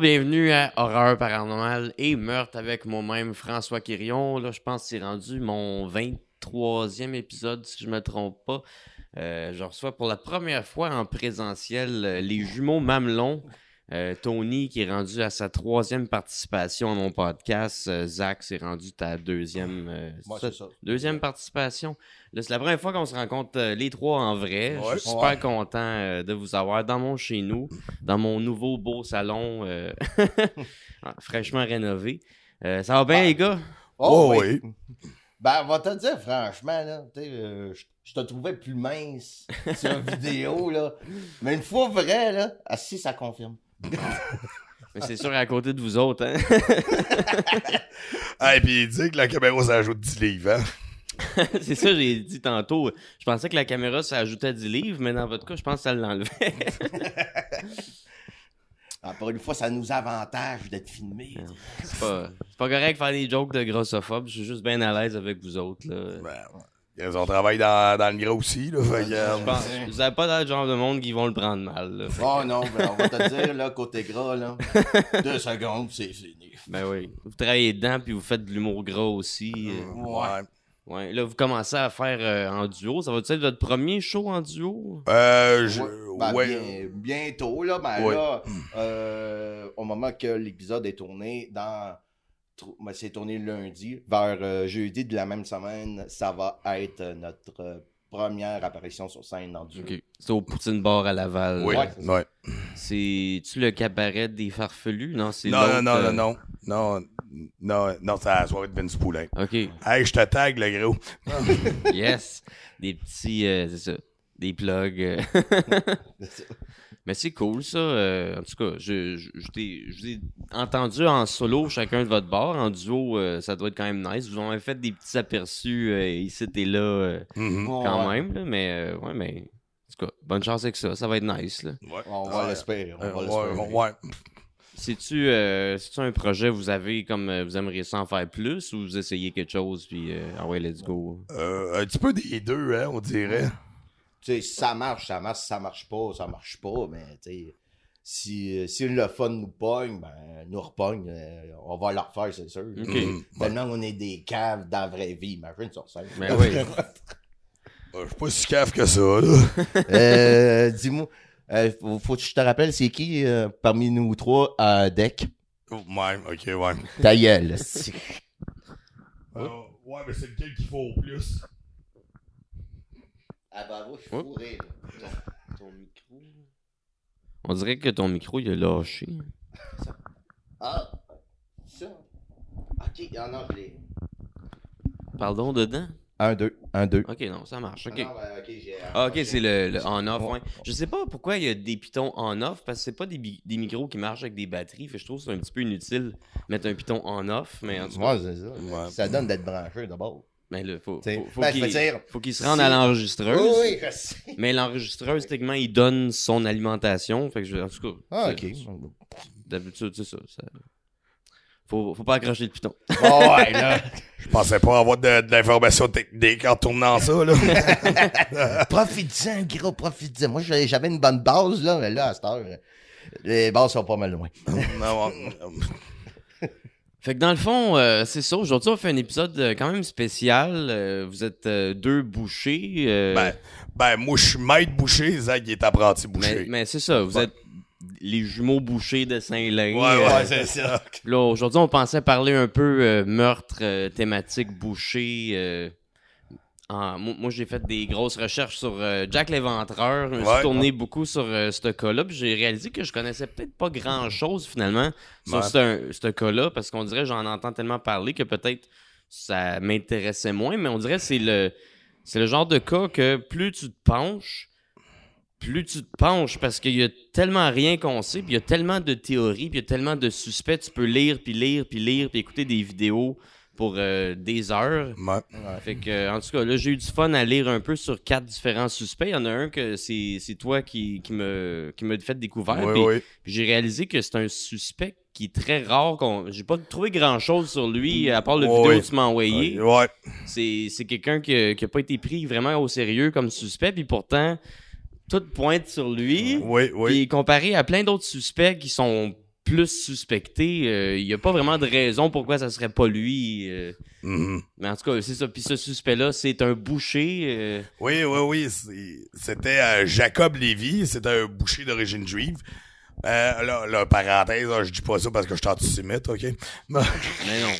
Bienvenue à Horreur paranormale et meurtre avec moi-même François Quirion. Là, je pense que c'est rendu mon 23e épisode, si je me trompe pas. Euh, je reçois pour la première fois en présentiel euh, les jumeaux Mamelon. Euh, Tony qui est rendu à sa troisième participation à mon podcast. Euh, Zach s'est rendu à deuxième, euh, Ouais, ça? c'est ça. deuxième participation. Là, c'est la première fois qu'on se rencontre euh, les trois en vrai. Ouais. je suis super Ouais. content euh, de vous avoir dans mon chez nous, dans mon nouveau beau salon euh, fraîchement rénové. Euh, ça va bien, Ah. les gars? Oh, oui. Ben, on va te dire, franchement, là, tu sais, euh, je je te trouvais plus mince sur une vidéo, là. Mais une fois vrai, là, assis, ça confirme. Mais c'est sûr à côté de vous autres, hein? Ah, et puis il dit que la caméra s'ajoute 10 livres, hein? c'est ça, j'ai dit tantôt. Je pensais que la caméra, ça ajoutait 10 livres, mais dans votre cas, je pense que ça l'enlevait. Encore une fois, ça nous avantage d'être filmés. Ah. c'est pas, c'est pas correct de faire des jokes de grossophobes. Je suis juste bien à l'aise avec vous autres, là. Ben, ils ont travaillé dans, dans le gras aussi, là. Fait euh, Je pense- vous avez pas l'air du genre de monde qui vont le prendre mal, là. Oh non, ben, on va te dire, là, côté gras, là, deux secondes, c'est fini. Ben oui. Vous travaillez dedans, puis vous faites de l'humour gras aussi. euh. ouais. Ouais, là, vous commencez à faire euh, en duo. Ça va être votre premier show en duo? Euh, je, Ouais, ben, ouais. bien- bientôt, là, ben Ouais. là, euh, au moment que l'épisode est tourné, dans, ben, c'est tourné lundi, vers euh, jeudi de la même semaine, ça va être notre euh, première apparition sur scène en duo. Ok. C'est au Poutine Bar à Laval. Oui, Ouais, ouais. C'est-tu le cabaret des farfelus? Non, c'est Non, non, non, euh, non, non, non, non, non, c'est à la soirée de Vince Poulain. OK. Hey, je te tag, le gros. Yes. Des petits... euh, c'est ça. Des plugs. Mais c'est cool, ça. euh, en tout cas, je, je, je t'ai- je vous ai entendu en solo, chacun de votre bord. En duo, euh, ça doit être quand même nice. Vous avez fait des petits aperçus euh, ici et là euh, Mhm. quand Ouais. même. là, mais, euh, ouais, mais... En tout cas, bonne chance avec ça. Ça va être nice, là. Ouais. On va Ouais. l'espérer. Euh, ouais. C'est-tu euh, un projet que vous avez comme euh, vous aimeriez ça en faire plus ou vous essayez quelque chose puis euh, ah ouais let's go? Euh, un petit peu des deux, hein, on dirait. Tu sais, si ça marche, ça marche, si ça marche pas, ça marche pas, mais tu sais, si, si le fun nous pogne, ben, nous repogne, euh, on va le refaire, c'est sûr. Mhm. Tellement on est des caves dans la vraie vie, imagine sur scène. Ben oui. Euh, Je suis pas si cave que ça, là. Euh, dis-moi, euh, faut, faut que je te rappelle, c'est qui euh, parmi nous trois à deck? Ouais, ok, ouais. Ta gueule, c'est- Euh, ouais, mais c'est lequel qu'il faut au plus? Ah bravo, je suis fourré. là. Ton micro. On dirait que ton micro il a lâché. Ah, ça. Ok, ah non, je l'ai. Pardon dedans. Un, deux, un, deux. OK, non, ça marche. OK. Ah, non, ben, ok, j'ai. Ah, OK, c'est le, le on-off, Ouais. ouais. Je sais pas pourquoi il y a des pitons on-off, parce que c'est pas des, bi- des micros qui marchent avec des batteries. Fait que je trouve que c'est un petit peu inutile de mettre un piton on-off, mais en tout cas, Ouais, c'est ça. Ouais. Ça donne d'être branché d'abord. Mais là, faut, faut, faut ben, qu'il dire, faut qu'il se rende à l'enregistreuse. Oui, oui. Mais l'enregistreuse, techniquement, il donne son alimentation. Fait que je, en tout cas, Ah, ok. d'habitude, c'est ça, ça- Faut, faut pas accrocher le piton. Oh, ouais, là. Je pensais pas avoir de, de l'information technique en tournant ça, là. Profite-en, gros, profite-en. Moi, j'avais une bonne base, là, mais là, à cette heure, les bases sont pas mal loin. Non. Fait que dans le fond, euh, c'est ça. Aujourd'hui, on fait un épisode euh, quand même spécial. Euh, vous êtes euh, deux bouchers. euh, ben, ben, moi, je suis maître boucher, Zach, il est apprenti boucher. mais c'est ça. Vous Ouais. êtes les jumeaux bouchers de Saint-Lin. Ouais, ouais, c'est ça. Là, aujourd'hui, on pensait parler un peu euh, meurtre, thématique boucher. En- moi, moi, j'ai fait des grosses recherches sur euh, Jack l'Éventreur. Je me suis Ouais. tourné beaucoup sur euh, ce cas-là. Puis j'ai réalisé que je connaissais peut-être pas grand-chose, finalement, sur Ouais. ce cas-là. Parce qu'on dirait, j'en entends tellement parler que peut-être ça m'intéressait moins. Mais on dirait que c'est le, c'est le genre de cas que plus tu te penches, plus tu te penches parce qu'il y a tellement rien qu'on sait, puis il y a tellement de théories, puis il y a tellement de suspects, tu peux lire, puis lire, puis lire, puis écouter des vidéos pour euh, des heures. Ouais. Fait que, en tout cas, là, j'ai eu du fun à lire un peu sur quatre différents suspects. Il y en a un que c'est c'est toi qui, qui me qui m'a fait découvrir. Oui, puis, oui. puis j'ai réalisé que c'est un suspect qui est très rare. qu'on J'ai pas trouvé grand chose sur lui, à part le vidéo que tu m'as envoyé. Ouais. C'est c'est quelqu'un qui, a- qui a pas été pris vraiment au sérieux comme suspect, puis pourtant, tout pointe sur lui. Oui, oui. Puis comparé à plein d'autres suspects qui sont plus suspecté. Euh, Il n'y a pas vraiment de raison pourquoi ça serait pas lui. euh. Mhm. mais en tout cas, c'est ça. Puis ce suspect-là, c'est un boucher. euh, Oui, oui, oui. C'était euh, Jacob Lévy. C'était un boucher d'origine juive. Euh, là, là, parenthèse, là, je dis pas ça parce que je suis antisémite, OK? Mais- mais non.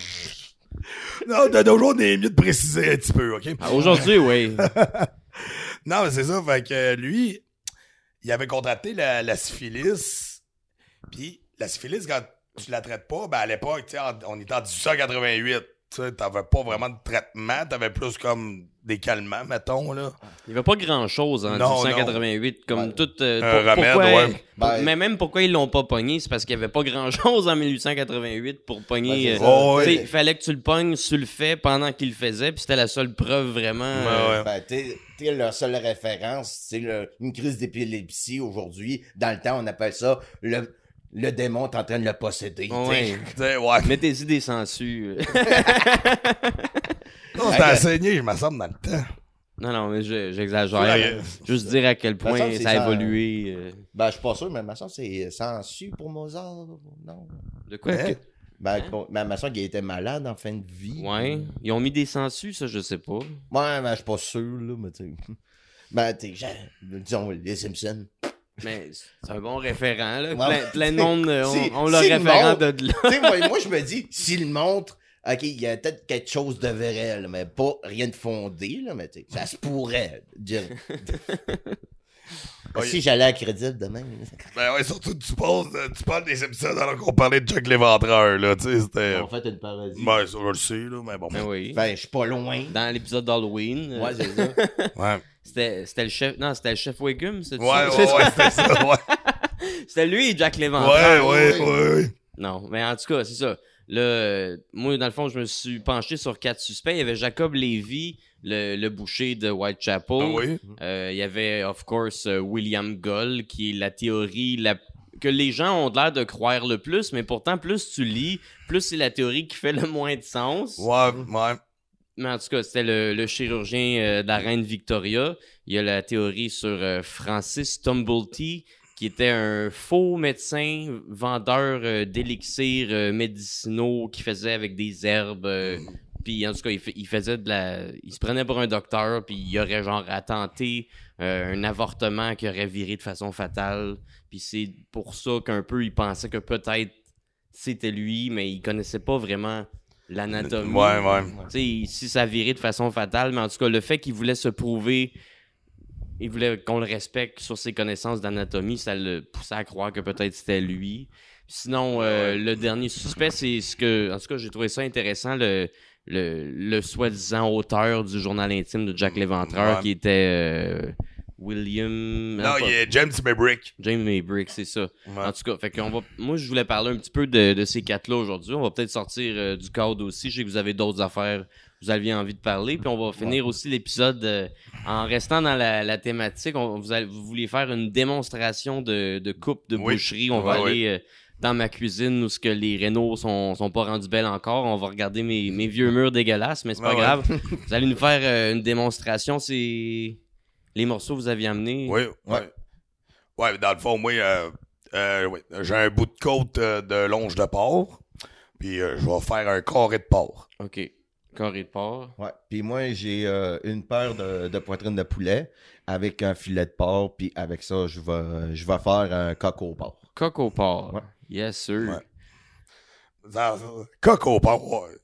non, de nos jours, on est mieux de préciser un petit peu, OK? Ah, Aujourd'hui, oui. Non, mais c'est ça. Fait que euh, lui, il avait contracté la, la syphilis. Puis la syphilis, quand tu la traites pas, ben à l'époque, tu sais, en- on était en 1888. Tu sais, t'avais pas vraiment de traitement. T'avais plus comme des calmants, mettons, là. Il n'y avait pas grand-chose en Non, 1888. Comme Ouais. tout. euh, Un pour- remède, pourquoi- ouais. pour- Ben- mais même pourquoi ils l'ont pas pogné, c'est parce qu'il n'y avait pas grand-chose en 1888 pour pogner. Ben, euh. Oh, tu Il fallait que tu le pognes sur le fait pendant qu'il le faisait, puis c'était la seule preuve vraiment. euh, Ouais, Ben, t'es, t'es leur seule référence, c'est une crise d'épilepsie aujourd'hui. Dans le temps, on appelle ça le, le démon est en train de le posséder. ouais. t'sais. Ouais. Mettez-y des sangsues. Non, c'était enseigné, je me semble, dans le temps. non, non, mais je- j'exagère. Ouais. Juste dire à quel point ça a évolué. euh, Ben, je suis pas sûr, mais ma soeur, c'est sans su pour Mozart. Non? De quoi Hein? que- Ben, bon, ma, ma soeur qui était malade en fin de vie. Ouais. Ils ont mis des sangsues, ça, je sais pas. Ouais, mais je suis pas sûr, là, mais tu sais. Ben, tu sais, disons, les Simpsons. Mais c'est un bon référent, là. Ouais. Plein, plein de monde le si le référent de là. tu sais, moi, moi, je me dis, s'il montre, ok, il y a peut-être quelque chose de vrai, là, mais pas rien de fondé, là, mais ça se pourrait. Dire. Ouais. Si j'allais à crédit demain. Ben ouais, surtout, tu, poses, euh, tu parles des Simpsons alors qu'on parlait de Jack l'Éventreur, là. Tu sais, c'était. En fait, une parodie. Ben, ça, je le sais, là, mais bon. Ben oui. Ben, je suis pas loin. Dans l'épisode d'Halloween, euh, Ouais, c'est ça. Ouais. C'était c'était le chef. Non, c'était le chef Wiggum, c'est Ouais, ouais, ouais, c'était ça, ouais. C'était lui et Jack Léventreur. ouais, ouais, ouais. Non, mais en tout cas, c'est ça. Euh, moi, dans le fond, je me suis penché sur quatre suspects. Il y avait Jacob Levy, le, le boucher de Whitechapel. Ah oui? Euh, il y avait, of course, euh, William Gull, qui est la théorie la... que les gens ont l'air de croire le plus, mais pourtant, plus tu lis, plus c'est la théorie qui fait le moins de sens. Ouais, ouais. Mais en tout cas, c'était le, chirurgien euh, de la reine Victoria. Il y a la théorie sur euh, Francis Tumblety, qui était un faux médecin, vendeur euh, d'élixirs médicinaux qui faisait avec des herbes. puis en tout cas, il, fa- il faisait de la. Il se prenait pour un docteur, puis il aurait genre attenté un avortement qui aurait viré de façon fatale. Puis c'est pour ça qu'un peu il pensait que peut-être c'était lui, mais il connaissait pas vraiment l'anatomie. Ouais, ouais. Tu sais, si ça virait de façon fatale, mais en tout cas, le fait qu'il voulait se prouver, il voulait qu'on le respecte sur ses connaissances d'anatomie, ça le poussait à croire que peut-être c'était lui. Sinon, euh, le dernier suspect, c'est ce que. En tout cas, j'ai trouvé ça intéressant, le, le, le soi-disant auteur du journal intime de Jack Léventreur, Ouais. qui était euh, William. Non, pas- il y a James Maybrick. James Maybrick, c'est ça. Ouais. En tout cas, fait qu'on va, moi, je voulais parler un petit peu de, de ces quatre-là aujourd'hui. On va peut-être sortir euh, du cadre aussi. Je sais que vous avez d'autres affaires, vous aviez envie de parler. Puis on va finir aussi l'épisode euh, en restant dans la, la thématique. On, vous, allez- vous vouliez faire une démonstration de, de coupe de Oui. boucherie. On va Ouais, aller euh, dans ma cuisine où ce que les rénaux sont, sont pas rendus belles encore. On va regarder mes, mes vieux murs dégueulasses, mais c'est pas grave. vous allez nous faire une démonstration. C'est les morceaux que vous aviez amenés. Oui, ouais. Ouais, dans le fond, moi, euh, euh, oui, j'ai un bout de côte euh, de longe de porc. Puis euh, je vais faire un carré de porc. OK. Carré de porc. Ouais. Puis moi, j'ai euh, une paire de, de poitrine de poulet avec un filet de porc. Puis avec ça, je vais, je vais faire un coq au porc. Coq au porc. Ouais. Yes, sir. Ouais. Ça- Coq au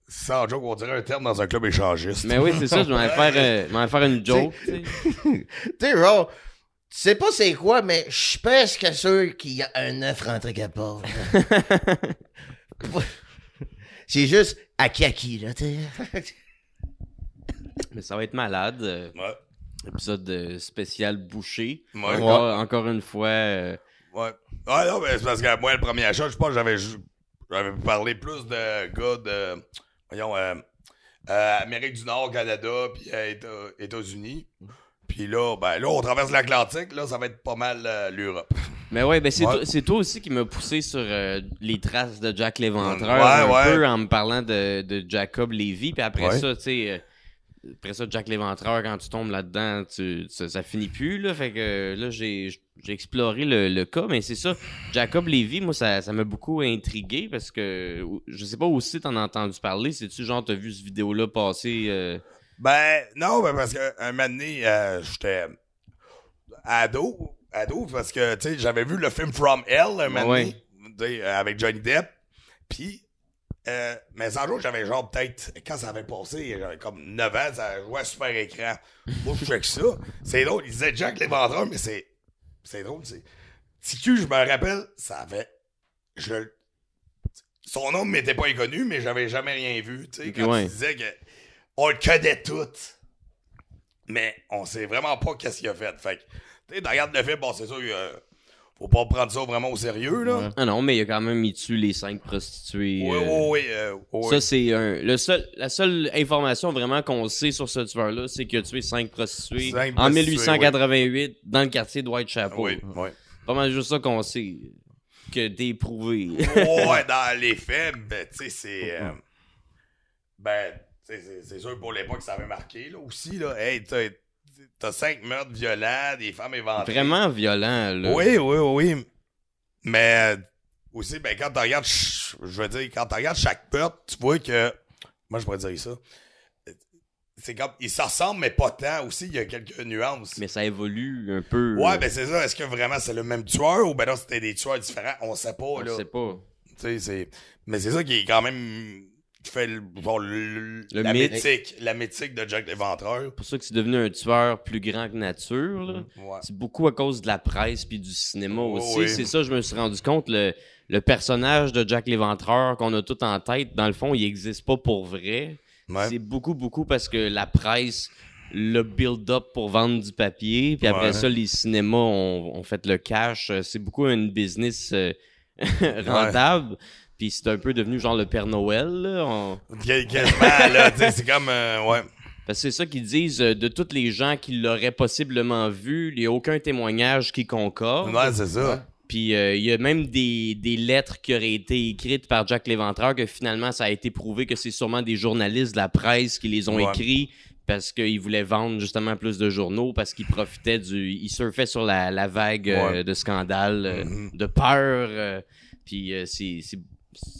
sans joke, on dirait un terme dans un club échangiste. Mais oui, c'est ça, je vais faire, euh, je vais faire une joke. tu sais. Tu sais, genre, tu sais pas c'est quoi, mais je suis presque sûr qu'il y a un œuf rentré quelque part. c'est juste à qui à qui, là, tu sais. Mais ça va être malade. euh, Ouais, épisode euh, spécial bouché. ouais, Encore, encore une fois. euh, ouais. Ouais, non, mais c'est parce que moi, le premier achat, je pense que j'avais j'avais parlé plus de gars de, voyons, euh, euh, Amérique du Nord, Canada, puis euh, Éta- États-Unis. Puis là, ben là, on traverse l'Atlantique, là, ça va être pas mal l'Europe. Mais ouais, ben c'est Ouais. toi, aussi qui m'as poussé sur euh, les traces de Jack Léventreur. Ouais, un ouais. peu en me parlant de, de Jacob Lévy. Puis après ça, tu sais. euh, après ça, Jack l'Éventreur, quand tu tombes là-dedans, tu, ça, ça finit plus. Là, fait que là, j'ai j'ai exploré le, le cas, mais c'est ça. Jacob Lévy, moi, ça ça m'a beaucoup intrigué parce que je sais pas aussi t'en as entendu parler. C'est-tu genre, t'as vu cette vidéo-là passer? euh, Ben, non, ben parce qu'un moment donné, euh, j'étais ado, ado, parce que, tu sais, j'avais vu le film From Hell, un moment Ouais. donné, avec Johnny Depp, puis, euh, mais un jour, j'avais genre peut-être, quand ça avait passé, j'avais comme 9 ans, ça jouait à super écran. Moi, je check ça. C'est drôle, il disait Jack l'Éventreur, mais c'est, c'est drôle, c'est... TQ, je me rappelle, ça avait... Je, son nom ne m'était pas inconnu, mais j'avais jamais rien vu, tu sais, quand ouais. il disait que on le connaît tout. Mais on sait vraiment pas qu'est-ce qu'il a fait. Fait que, tu sais, tu regardes le film, bon, c'est sûr, euh, faut pas prendre ça vraiment au sérieux, là. Ouais. Ah non, mais il a quand même tue les cinq prostituées. Oui, euh, oui, oui. euh, oui. Ça, c'est un. Le seul, la seule information vraiment qu'on sait sur ce tueur-là, c'est qu'il a tué cinq prostituées Cinq en prostituées, 1888 dans le quartier de Whitechapel. Oui, oui. Pas mal juste ça qu'on sait. Que t'es prouvé. ouais, dans les faits, ben, tu sais, c'est. euh, ben, tu c'est- sûr pour l'époque, ça avait marqué, là, aussi, là. Hey, t'as t'as cinq meurtres violents, des femmes éventrées. Vraiment violent, là. Oui, oui, oui. Mais aussi, ben, quand tu regardes, je veux dire, quand tu regardes chaque meurtre, tu vois que. Moi, je pourrais dire ça. C'est comme. Ils se ressemblent, mais pas tant. Aussi, il y a quelques nuances. Mais ça évolue un peu. Ouais, ben c'est ça. Est-ce que vraiment c'est le même tueur ou ben non, c'était des tueurs différents? On sait pas, On là. sait pas. Tu sais, c'est. Mais c'est ça qui est quand même. Le, genre, le- Le la mythique. La mythique de Jack l'Éventreur. C'est pour ça que c'est devenu un tueur plus grand que nature, là. Ouais. C'est beaucoup à cause de la presse puis du cinéma Oh, aussi. oui. C'est ça, je me suis rendu compte. Le, le personnage de Jack l'Éventreur qu'on a tout en tête, dans le fond, il n'existe pas pour vrai. Ouais. C'est beaucoup, beaucoup parce que la presse le build-up pour vendre du papier. Puis après Ouais. ça, les cinémas ont, ont fait le cash. Euh, C'est beaucoup une business euh, rentable. Puis c'est un peu devenu genre le Père Noël. là. On- Quasiment, c'est comme. euh, ouais. Parce que c'est ça qu'ils disent euh, de tous les gens qui l'auraient possiblement vu, il n'y a aucun témoignage qui concorde. Ouais, c'est ça. Puis euh, il y a même des, des lettres qui auraient été écrites par Jack Léventreur que finalement ça a été prouvé que c'est sûrement des journalistes de la presse qui les ont Ouais. écrits parce qu'ils voulaient vendre justement plus de journaux parce qu'ils profitaient du ils surfaient sur la, la vague euh, de scandales euh, Mhm. de peur puis c'est-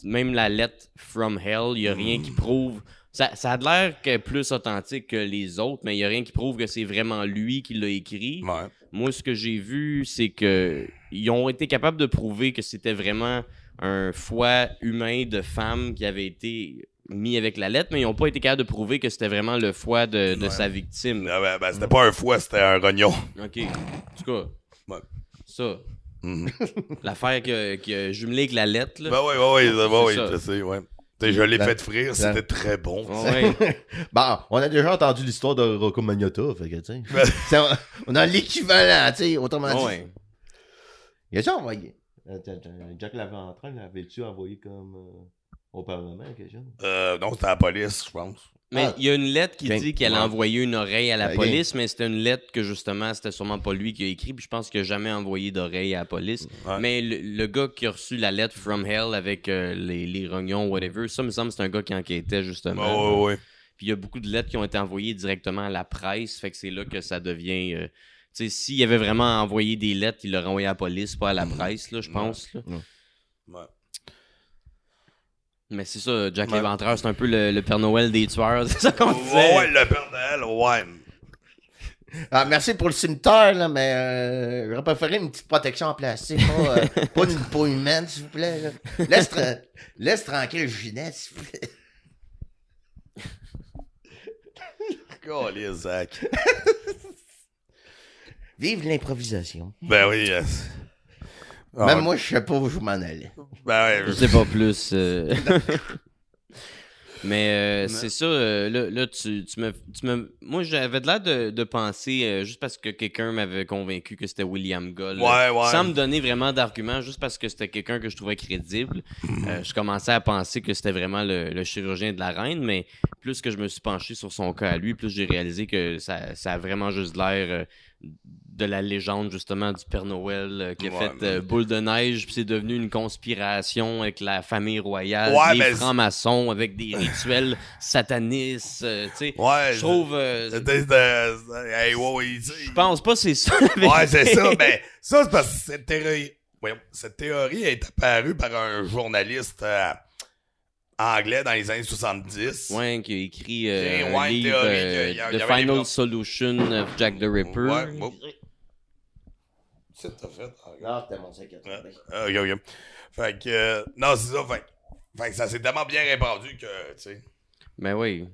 même la lettre from hell il y a rien qui prouve ça, ça a l'air plus authentique que les autres mais il y a rien qui prouve que c'est vraiment lui qui l'a écrit Ouais. moi, ce que j'ai vu, c'est que ils ont été capables de prouver que c'était vraiment un foie humain de femme qui avait été mis avec la lettre, mais ils n'ont pas été capables de prouver que c'était vraiment le foie de, de Ouais. sa victime. Ah, ben, ben, c'était pas un foie, c'était un rognon. OK. En tout cas, Ouais. ça. Mhm. L'affaire qui a, qui a jumelé avec la lettre, là. Ben oui, oui, oui, ben je sais, ouais. Je l'ai La- fait frire, c'était très bon. Ouais. Bon, on a déjà entendu l'histoire de Rocco Magnotta, fait que, tu sais. C'est- on a l'équivalent, tu sais, autrement dit. Ouais. Il a-tu envoyé? Attends, attends, Jack Laventrain, l'avait-tu envoyé comme euh, au Parlement, quelque chose? Euh, non, c'était la police, je pense. Mais Ah. il y a une lettre qui Ben, dit qu'elle ouais. a envoyé une oreille à la Ok. police, mais c'était une lettre que justement, c'était sûrement pas lui qui a écrit, puis je pense qu'il n'a jamais envoyé d'oreille à la police. Ouais. Mais le, le gars qui a reçu la lettre from hell avec euh, les, les rognons, whatever, ça me semble que c'est un gars qui enquêtait justement. Ouais, ouais, ouais. Puis il y a beaucoup de lettres qui ont été envoyées directement à la presse, fait que c'est là que ça devient. euh, tu sais, s'il avait vraiment envoyé des lettres, il l'aurait envoyé à la police, pas à la presse, là, je pense. là. Ouais. Mais c'est ça, Jack Ouais. l'Éventreur, c'est un peu le, le Père Noël des tueurs, c'est ça qu'on disait. Ouais, ouais, le Père Noël, ouais. Ah, merci pour le cimetière, là, mais euh, j'aurais préféré une petite protection en plastique, pas, euh, pas une peau humaine, s'il vous plaît. là. Laisse, tra- laisse tranquille Ginette, s'il vous plaît. Golly, Zach. Vive l'improvisation. Ben oui, yes. Ah, Même moi, je sais pas où je m'en allais. Ben ouais, Je sais pas plus. euh. Mais euh, c'est ça, euh, là, là, tu, tu me, tu me- Moi, j'avais de l'air de, de penser, euh, juste parce que quelqu'un m'avait convaincu que c'était William Gull. Ouais, ouais. Sans me donner vraiment d'arguments, juste parce que c'était quelqu'un que je trouvais crédible. euh, je commençais à penser que c'était vraiment le, le chirurgien de la reine, mais plus que je me suis penché sur son cas à lui, plus j'ai réalisé que ça, ça a vraiment juste l'air euh, de la légende justement du Père Noël euh, qui a Ouais, fait mais- euh, boule de neige, puis c'est devenu une conspiration avec la famille royale, Ouais, les mais- francs-maçons avec des rituels satanistes. euh, tu sais. Ouais. Je trouve. hey, sais. je pense pas que c'est ça. Ouais, c'est ça. Mais ça, c'est parce que cette théorie, voyons, cette théorie est apparue par un journaliste anglais dans les années 70. Ouais, qui a écrit euh, un livre théorie euh, que y a- The y Final Solution of Jack the Ripper. Ouais, C'est t'as fait. Non, c'était mon 5 Ouais. Ok, ok. Fait que, euh, non, c'est ça. Fait, que- fait que ça s'est tellement bien répandu que, tu sais. Ben oui.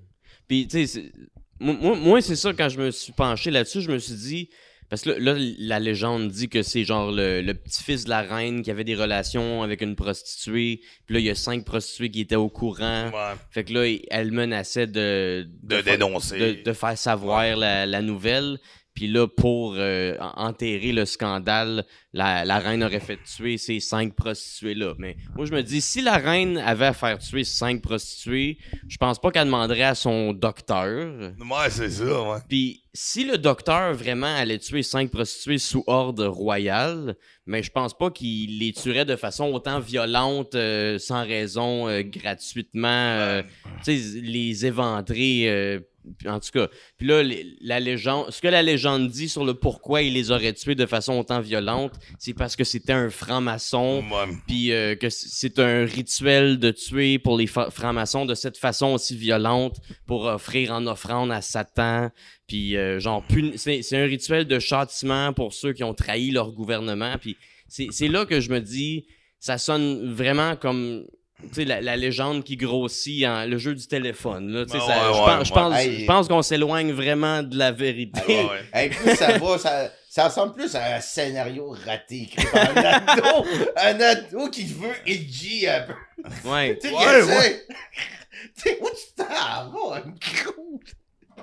Puis, tu sais, moi, moi- c'est ça, quand je me suis penché là-dessus, je me suis dit. Parce que là, là, la légende dit que c'est genre le, le petit-fils de la reine qui avait des relations avec une prostituée. Puis là, il y a cinq prostituées qui étaient au courant. Ouais. Fait que là, elle menaçait de, De dénoncer. de, de faire savoir la, la nouvelle. Puis là, pour euh, en- enterrer le scandale, la, la reine aurait fait tuer ces cinq prostituées-là. Mais moi, je me dis, si la reine avait à faire tuer cinq prostituées, je pense pas qu'elle demanderait à son docteur. Ouais, c'est ça, ouais. Puis si le docteur vraiment allait tuer cinq prostituées sous ordre royal, mais je pense pas qu'il les tuerait de façon autant violente, euh, sans raison, euh, gratuitement, euh, tu sais, les éventrer. En tout cas, puis là, les- la légende, ce que la légende dit sur le pourquoi il les aurait tués de façon autant violente, c'est parce que c'était un franc-maçon, puis euh, que c'est un rituel de tuer pour les francs-maçons de cette façon aussi violente pour offrir en offrande à Satan. Puis euh, genre, c'est un rituel de châtiment pour ceux qui ont trahi leur gouvernement. Puis c'est là que je me dis, ça sonne vraiment comme... Tu sais, la, la légende qui grossit, en, le jeu du téléphone. Là, Tu sais, Ouais, ça- ouais, je ouais, pense, je ouais. pense, Hey. je pense qu'on s'éloigne vraiment de la vérité. Ouais, ouais. Hey, plus ça va, ça, ça ressemble plus à un scénario raté écrit par un ado. un ado qui veut edgy un peu. Ouais. Tu sais, Ouais, tu sais, ouais. tu sais, où tu t'en vas, un gros?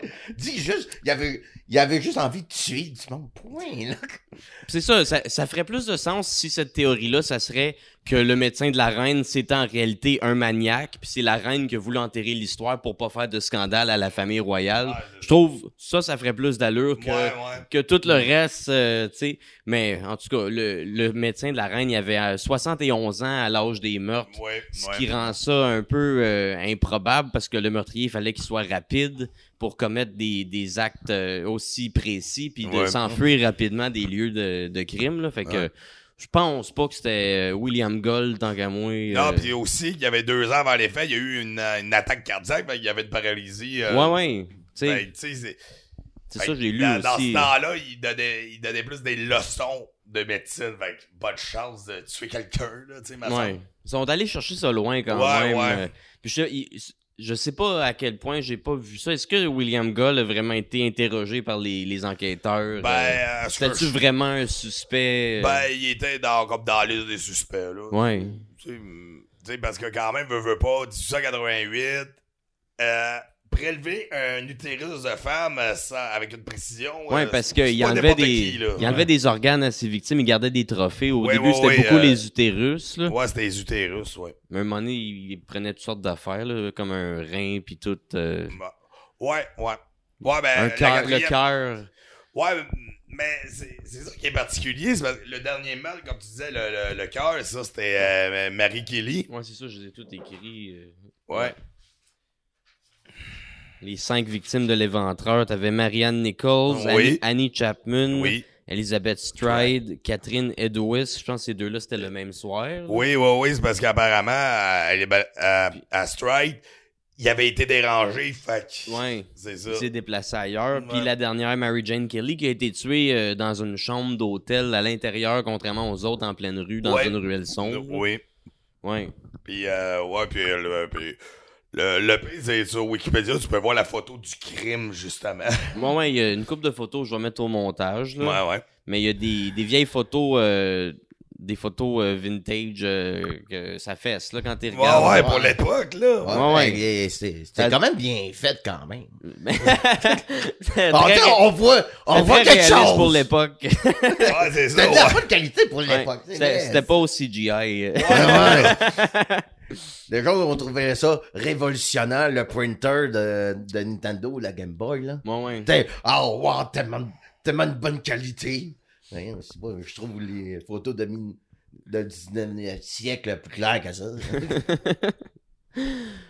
Dis juste, il avait, il avait juste envie de tuer du monde, point, là. C'est ça, ça, ça ferait plus de sens si cette théorie-là, ça serait que le médecin de la reine, c'était en réalité un maniaque, puis c'est la reine qui a voulu enterrer l'histoire pour pas faire de scandale à la famille royale. C'est Je trouve ça, ça ferait plus d'allure que, Ouais, ouais. que tout le reste, euh, tu sais. Mais en tout cas, le, le médecin de la reine, il avait euh, 71 ans à l'âge des meurtres. Ouais, Ce ouais. qui rend ça un peu euh, improbable parce que le meurtrier, il fallait qu'il soit rapide pour commettre des, des actes euh, aussi précis puis de Ouais. s'enfuir rapidement des lieux de, de crime. Là. Fait que Ouais. je pense pas que c'était euh, William Gold tant qu'à moi. Non, euh, puis aussi, il y avait deux ans avant les faits, il y a eu une, une attaque cardiaque, fait qu'il y avait une paralysie. euh, Ouais, ouais. Ben, c'est- ça, que j'ai lu dans, ce temps-là, il donnait, il donnait plus des leçons de médecine, fait que pas de chance de tuer quelqu'un, là, tu sais, ma Ouais. Ils sont allés chercher ça loin quand Ouais, même. ouais. Puis je, il- je sais pas à quel point j'ai pas vu ça. Est-ce que William Gold a vraiment été interrogé par les, les enquêteurs? Ben, euh, C'était-tu je- vraiment un suspect? euh? ben, il était dans, comme dans la liste des suspects, là. Ouais. Tu sais, tu sais, parce que quand même, veut, veut pas, 1888, euh, prélever un utérus de femme euh, sans- avec une précision. Ouais, euh, parce qu'il enlevait des, qui, il enlevait des organes à ses victimes, il gardait des trophées. Au Ouais, début, ouais, c'était beaucoup euh, les utérus, là. Ouais, c'était les utérus, ouais. Mais à un moment donné, il, prenait toutes sortes d'affaires, comme un rein, puis tout. euh, Bah, Ouais, ouais. Ouais, ben, un cœur, le cœur. Ouais, mais c'est ça qui est particulier. c'est parce que le dernier mal, comme tu disais, le, le, le cœur, ça, c'était euh, Marie Kelly. Ouais, c'est ça, je les ai tous écrits. Ouais. Les cinq victimes de l'éventreur, t'avais Marianne Nichols, Oui. Annie, Annie Chapman, Oui. Elizabeth Stride, Catherine Edowis. Je pense que ces deux-là, c'était le même soir. là. Oui, oui, oui, c'est parce qu'apparemment, à, à, à Stride, il avait été dérangé, fait Ouais. c'est ça. Il s'est déplacé ailleurs. Puis la dernière, Mary Jane Kelly, qui a été tuée euh, dans une chambre d'hôtel à l'intérieur, contrairement aux autres en pleine rue, dans Ouais. une ruelle sombre. Oui. Ouais. Puis, euh, ouais, puis, le, puis le, le pire, c'est sur Wikipédia, tu peux voir la photo du crime, justement. Bon, ouais, il y a une coupe de photos, je vais mettre au montage. Là. ouais, ouais. Mais il y a des, des vieilles photos, euh, des photos euh, vintage euh, que ça fesse, là, quand tu Ouais, regardes. ouais, pour l'époque, là. Ouais, ouais. C'était quand même bien fait, quand même. Bon, sais, on voit, on voit quelque chose. pour l'époque. Ouais, c'est ça. C'était de la ouais. bonne qualité pour Ouais. l'époque. C'était pas au CGI. Ouais, ouais. Les gens on trouverait ça révolutionnaire, le printer de, de Nintendo, la Game Boy, là. Ouais, ouais. Oh, wow, tellement, tellement de bonne qualité. Ouais, je trouve les photos de, de 19e siècle plus claires que ça.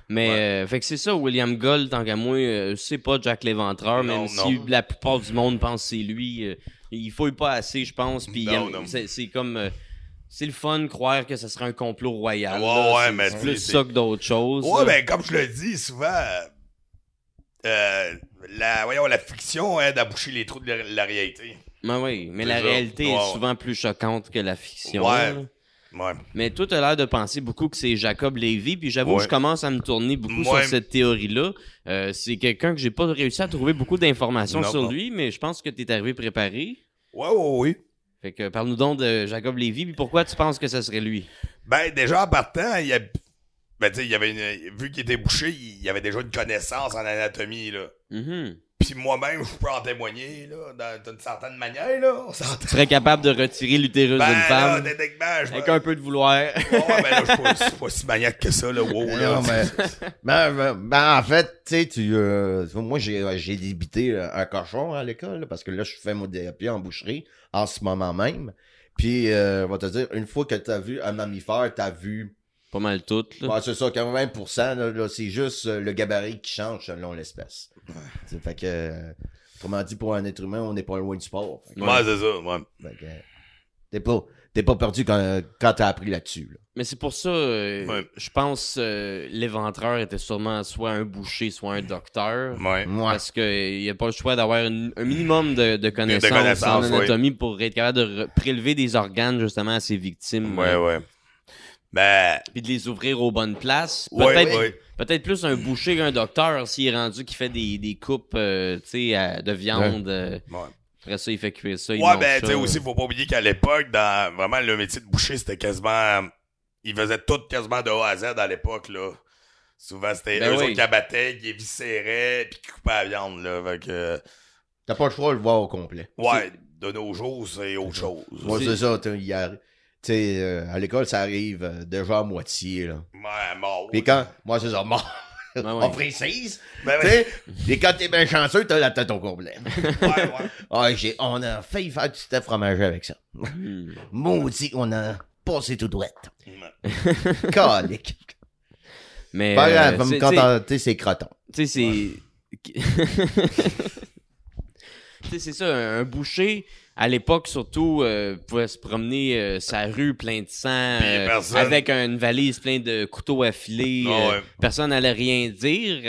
Mais, Ouais. euh, fait que c'est ça, William Gold, tant qu'à moi, euh, c'est pas Jack l'Éventreur, Non, même non. si la plupart du monde pense que c'est lui. euh, il fouille pas assez, je pense. Puis c'est c'est comme. C'est le fun de croire que ce serait un complot royal. Ouais, là. ouais, mais c'est tu plus ça que d'autres choses. Ouais, là. ben, comme je le dis souvent, euh, la, voyons, la fiction aide à boucher les trous de la, la réalité. Ben oui, mais la ça. réalité Ouais, est ouais. souvent plus choquante que la fiction. Ouais. là. Ouais. Mais toi, t'as l'air de penser beaucoup que c'est Jacob Lévy, puis j'avoue que je commence à me tourner beaucoup Ouais. sur cette théorie-là. Euh, c'est quelqu'un que j'ai pas réussi à trouver beaucoup d'informations sur non. lui, mais je pense que t'es arrivé préparé. Ouais, ouais, oui. Fait que parle-nous donc de Jacob Lévy, puis pourquoi tu penses que ce serait lui? Ben, déjà, en partant, il y a. Ben, tu sais, il y avait une... vu qu'il était bouché, il y avait déjà une connaissance en anatomie, là. Mhm. Puis moi-même, je peux en témoigner, là, d'une certaine manière, là. On. Tu serais capable de retirer l'utérus Ben, d'une là, femme techniquement, je avec un peu de vouloir. Ouais, ouais, ben là, je suis pas, je suis pas si maniaque que ça, là. Wow, là. Non, mais, ben, ben, ben, en fait, tu sais, tu, euh, moi, j'ai, j'ai débité euh, un cochon à l'école, là, parce que là, je fais mon DAP en boucherie, en ce moment même. Puis, euh, on va te dire, une fois que t'as vu un mammifère, t'as vu, Pas mal toutes, là. ouais, c'est ça, 80%, là, là, c'est juste euh, le gabarit qui change selon l'espèce. Ça fait que, euh, autrement dit, pour un être humain, on n'est pas loin du sport. Que, Ouais, c'est ça, ouais. fait que, t'es pas, t'es pas perdu quand, quand t'as appris là-dessus, là. Mais c'est pour ça, euh, Ouais. je pense euh, l'éventreur était sûrement soit un boucher, soit un docteur. Ouais. Ouais. Parce qu'il n'y a pas le choix d'avoir une- un minimum de, de connaissances, connaissances, en anatomie pour être capable de prélever des organes justement à ses victimes. Ouais, euh, ouais. Ben, Puis de les ouvrir aux bonnes places. Peut-être plus un boucher qu'un docteur s'il est rendu qui fait des, des coupes euh, tu sais, à- de viande. euh, Ouais. après ça, il fait cuire ça. il Ouais, ben, tu sais, aussi, faut pas oublier qu'à l'époque, dans vraiment le métier de boucher, c'était quasiment. Ils faisaient tout quasiment de A à Z à l'époque, là. Souvent, c'était Ben eux oui. autres qui abattaient, qui éviscéraient, puis qui coupaient la viande, là. Fait que, T'as pas le choix de le voir au complet. ouais, de nos jours, c'est autre chose. Moi, c'est ça. il y a- Tu sais, euh, à l'école, ça arrive euh, déjà à moitié, là. Ouais, mort. Puis quand... Moi, c'est ça, mort. On précise. Ben, Tu et quand t'es bien chanceux, t'as la tête au complet. ouais, ouais. Ah, j'ai, on a failli faire du steak fromagé avec ça. Hmm. Maudit, on a passé tout droit. Ouais. Calique. Mais, Pas euh, grave, va me c'est- crotons. Tu sais, c'est. tu sais, c'est ça, un, un boucher, à l'époque, surtout, euh, pouvait se promener euh, sa rue plein de sang, euh, personne- avec une valise plein de couteaux affilés. Ah euh, ouais. Personne n'allait rien dire.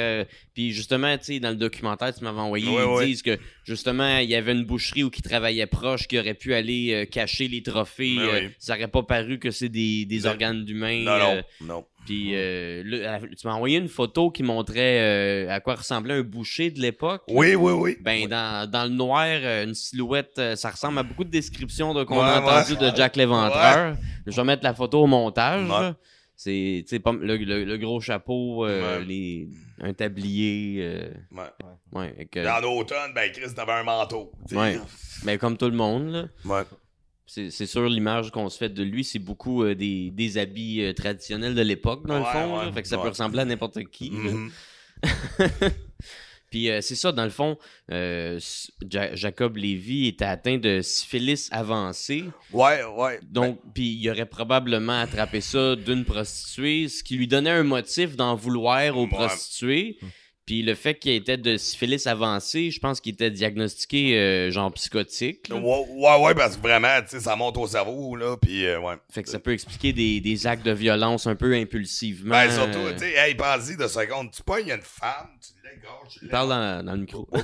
Puis justement, tu sais, dans le documentaire tu m'avais envoyé, Ouais, ils ouais. disent que justement, il y avait une boucherie où qui travaillait proche, qui aurait pu aller euh, cacher les trophées. Ben euh, oui. Ça aurait pas paru que c'est des, des Ben, organes d'humains. Non, euh, non, non. puis euh, là, tu m'as envoyé une photo qui montrait à quoi ressemblait un boucher de l'époque. Oui, oui, oui. Ben, dans, dans le noir, une silhouette, ça ressemble à beaucoup de descriptions de- qu'on Ouais, a entendues de Jack l'Éventreur. Je vais mettre la photo au montage. C'est le, le- le gros chapeau, euh, Ouais. les, un tablier. euh, Ouais. ouais, avec, euh, Dans l'automne, ben, Chris, t'avais un manteau. Ouais. ben, comme tout le monde. Là. Ouais. C'est sûr, l'image qu'on se fait de lui, c'est beaucoup euh, des, des habits traditionnels de l'époque, dans le fond. là. fait que ça peut ressembler à n'importe qui. Puis euh, c'est ça, dans le fond, euh, Ja- Jacob Lévy était atteint de syphilis avancée. Ouais, ouais. Donc, puis il aurait probablement attrapé ça d'une prostituée, ce qui lui donnait un motif d'en vouloir aux Ouais. prostituées. Puis le fait qu'il était de syphilis avancée, je pense qu'il était diagnostiqué euh, genre psychotique. Ouais, ouais, ouais, parce que vraiment, tu sais, ça monte au cerveau, là, puis euh, ouais. Fait que ça peut expliquer des, des actes de violence un peu impulsivement. Ben, surtout, Euh, tu sais, hey, pense-y de secondes. Tu pognes une femme, tu l'égorges, tu Parle dans, dans le micro.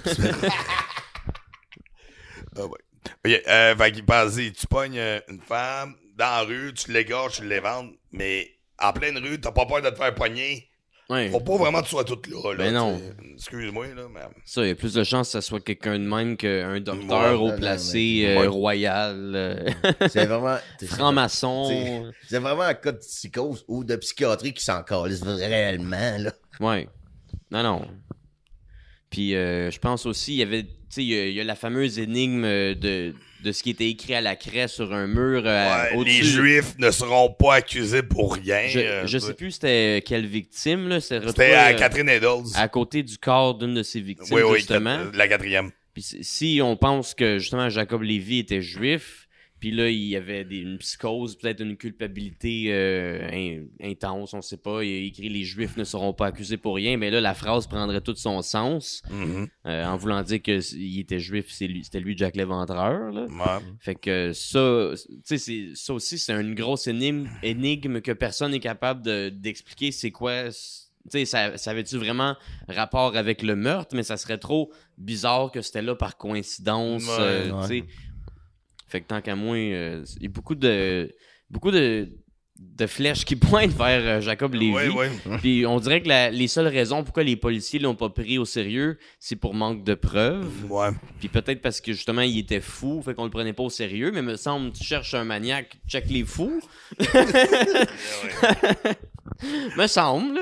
Ah ouais. Ok, euh, fait pense-y, tu pognes une femme dans la rue, tu l'égorges, tu l'éventes, mais en pleine rue, t'as pas peur de te faire pogner. Ouais. Faut pas vraiment que tu sois toute là, là. Ben non. Excuse-moi, là, mais... Ça, il y a plus de chances que ça soit quelqu'un de même qu'un docteur Ouais, haut non, placé, mais- euh, Ouais. royal, euh, C'est vraiment. franc-maçon. C'est- vraiment un cas de psychose ou de psychiatrie qui s'en calisse réellement, là. Ouais. Non, non. Puis euh, je pense aussi, il y avait, tu sais, il y, a- il y a la fameuse énigme euh, de, de ce qui était écrit à la craie sur un mur euh, Ouais, les. Juifs ne seront pas accusés pour rien. Je, euh, je sais plus c'était quelle victime, là. C'était à euh, Catherine Eddles. à côté du corps d'une de ses victimes, oui, oui, justement. la quatrième. Puis si on pense que justement Jacob Lévy était juif, puis là il y avait des, une psychose, peut-être une culpabilité euh, in- intense, on sait pas. Il a écrit les juifs ne seront pas accusés pour rien, mais là la phrase prendrait tout son sens Mhm. euh, en voulant dire que s- il était juif, c'est lui, c'était lui Jack l'Éventreur. Là. Ouais. Fait que ça, tu sais, c'est- ça aussi, c'est une grosse énigme, énigme que personne n'est capable de- d'expliquer c'est quoi. c- Tu sais, ça, ça avait-tu vraiment rapport avec le meurtre, mais ça serait trop bizarre que c'était là par coïncidence. Ouais, euh, ouais. Fait que tant qu'à moi, euh, il y a beaucoup de, beaucoup de, de flèches qui pointent vers euh, Jacob Lévy. Ouais, ouais. Puis on dirait que la- les seules raisons pourquoi les policiers l'ont pas pris au sérieux, c'est pour manque de preuves. Ouais. Puis peut-être parce que justement il était fou, fait qu'on le prenait pas au sérieux, mais me semble tu cherches un maniaque, check les fous. me semble.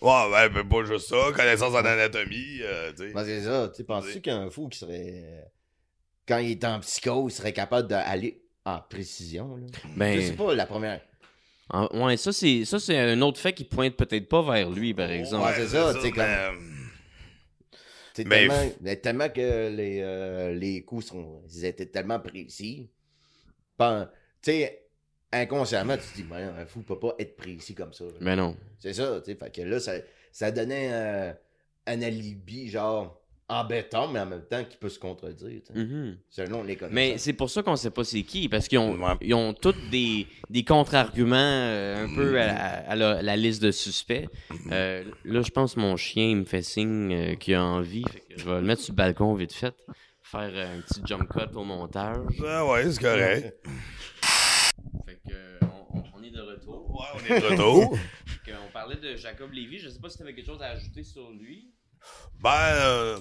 Ouais, ouais, mais pas juste ça. Connaissance en anatomie, euh, tu sais. Ben, c'est ça. Tu penses-tu qu'un fou qui serait. Quand il est en psychose, serait capable d'aller en précision, là? Ben, Je sais pas, la première. en- ouais, ça c'est ça c'est un autre fait qui pointe peut-être pas vers lui par exemple. Ouais, c'est ça, tu sais, comme- mais, C'est Mais tellement, mais tellement que les, euh, les coups sont, ils étaient tellement précis. Tu sais, inconsciemment, tu te dis, Ben, un fou peut pas être précis comme ça. là. Mais non. C'est ça, tu sais. Fait que là, ça, ça donnait euh, un alibi, genre, en béton, mais en même temps qui peut se contredire, sais, Mhm. selon les connaissances. Mais c'est pour ça qu'on sait pas c'est qui, parce qu'ils ont, Ouais. ils ont tous des, des contre-arguments euh, un peu à, à la, la liste de suspects. Euh, là, je pense que mon chien il me fait signe euh, qu'il a envie. Fait que je vais le mettre sur le balcon vite fait. Faire euh, un petit jump cut au montage. Ah ouais, c'est correct. Fait que, on, est de retour. Ouais, on est de retour. On parlait de Jacob Lévy. Je sais pas si tu avais quelque chose à ajouter sur lui. Ben, euh,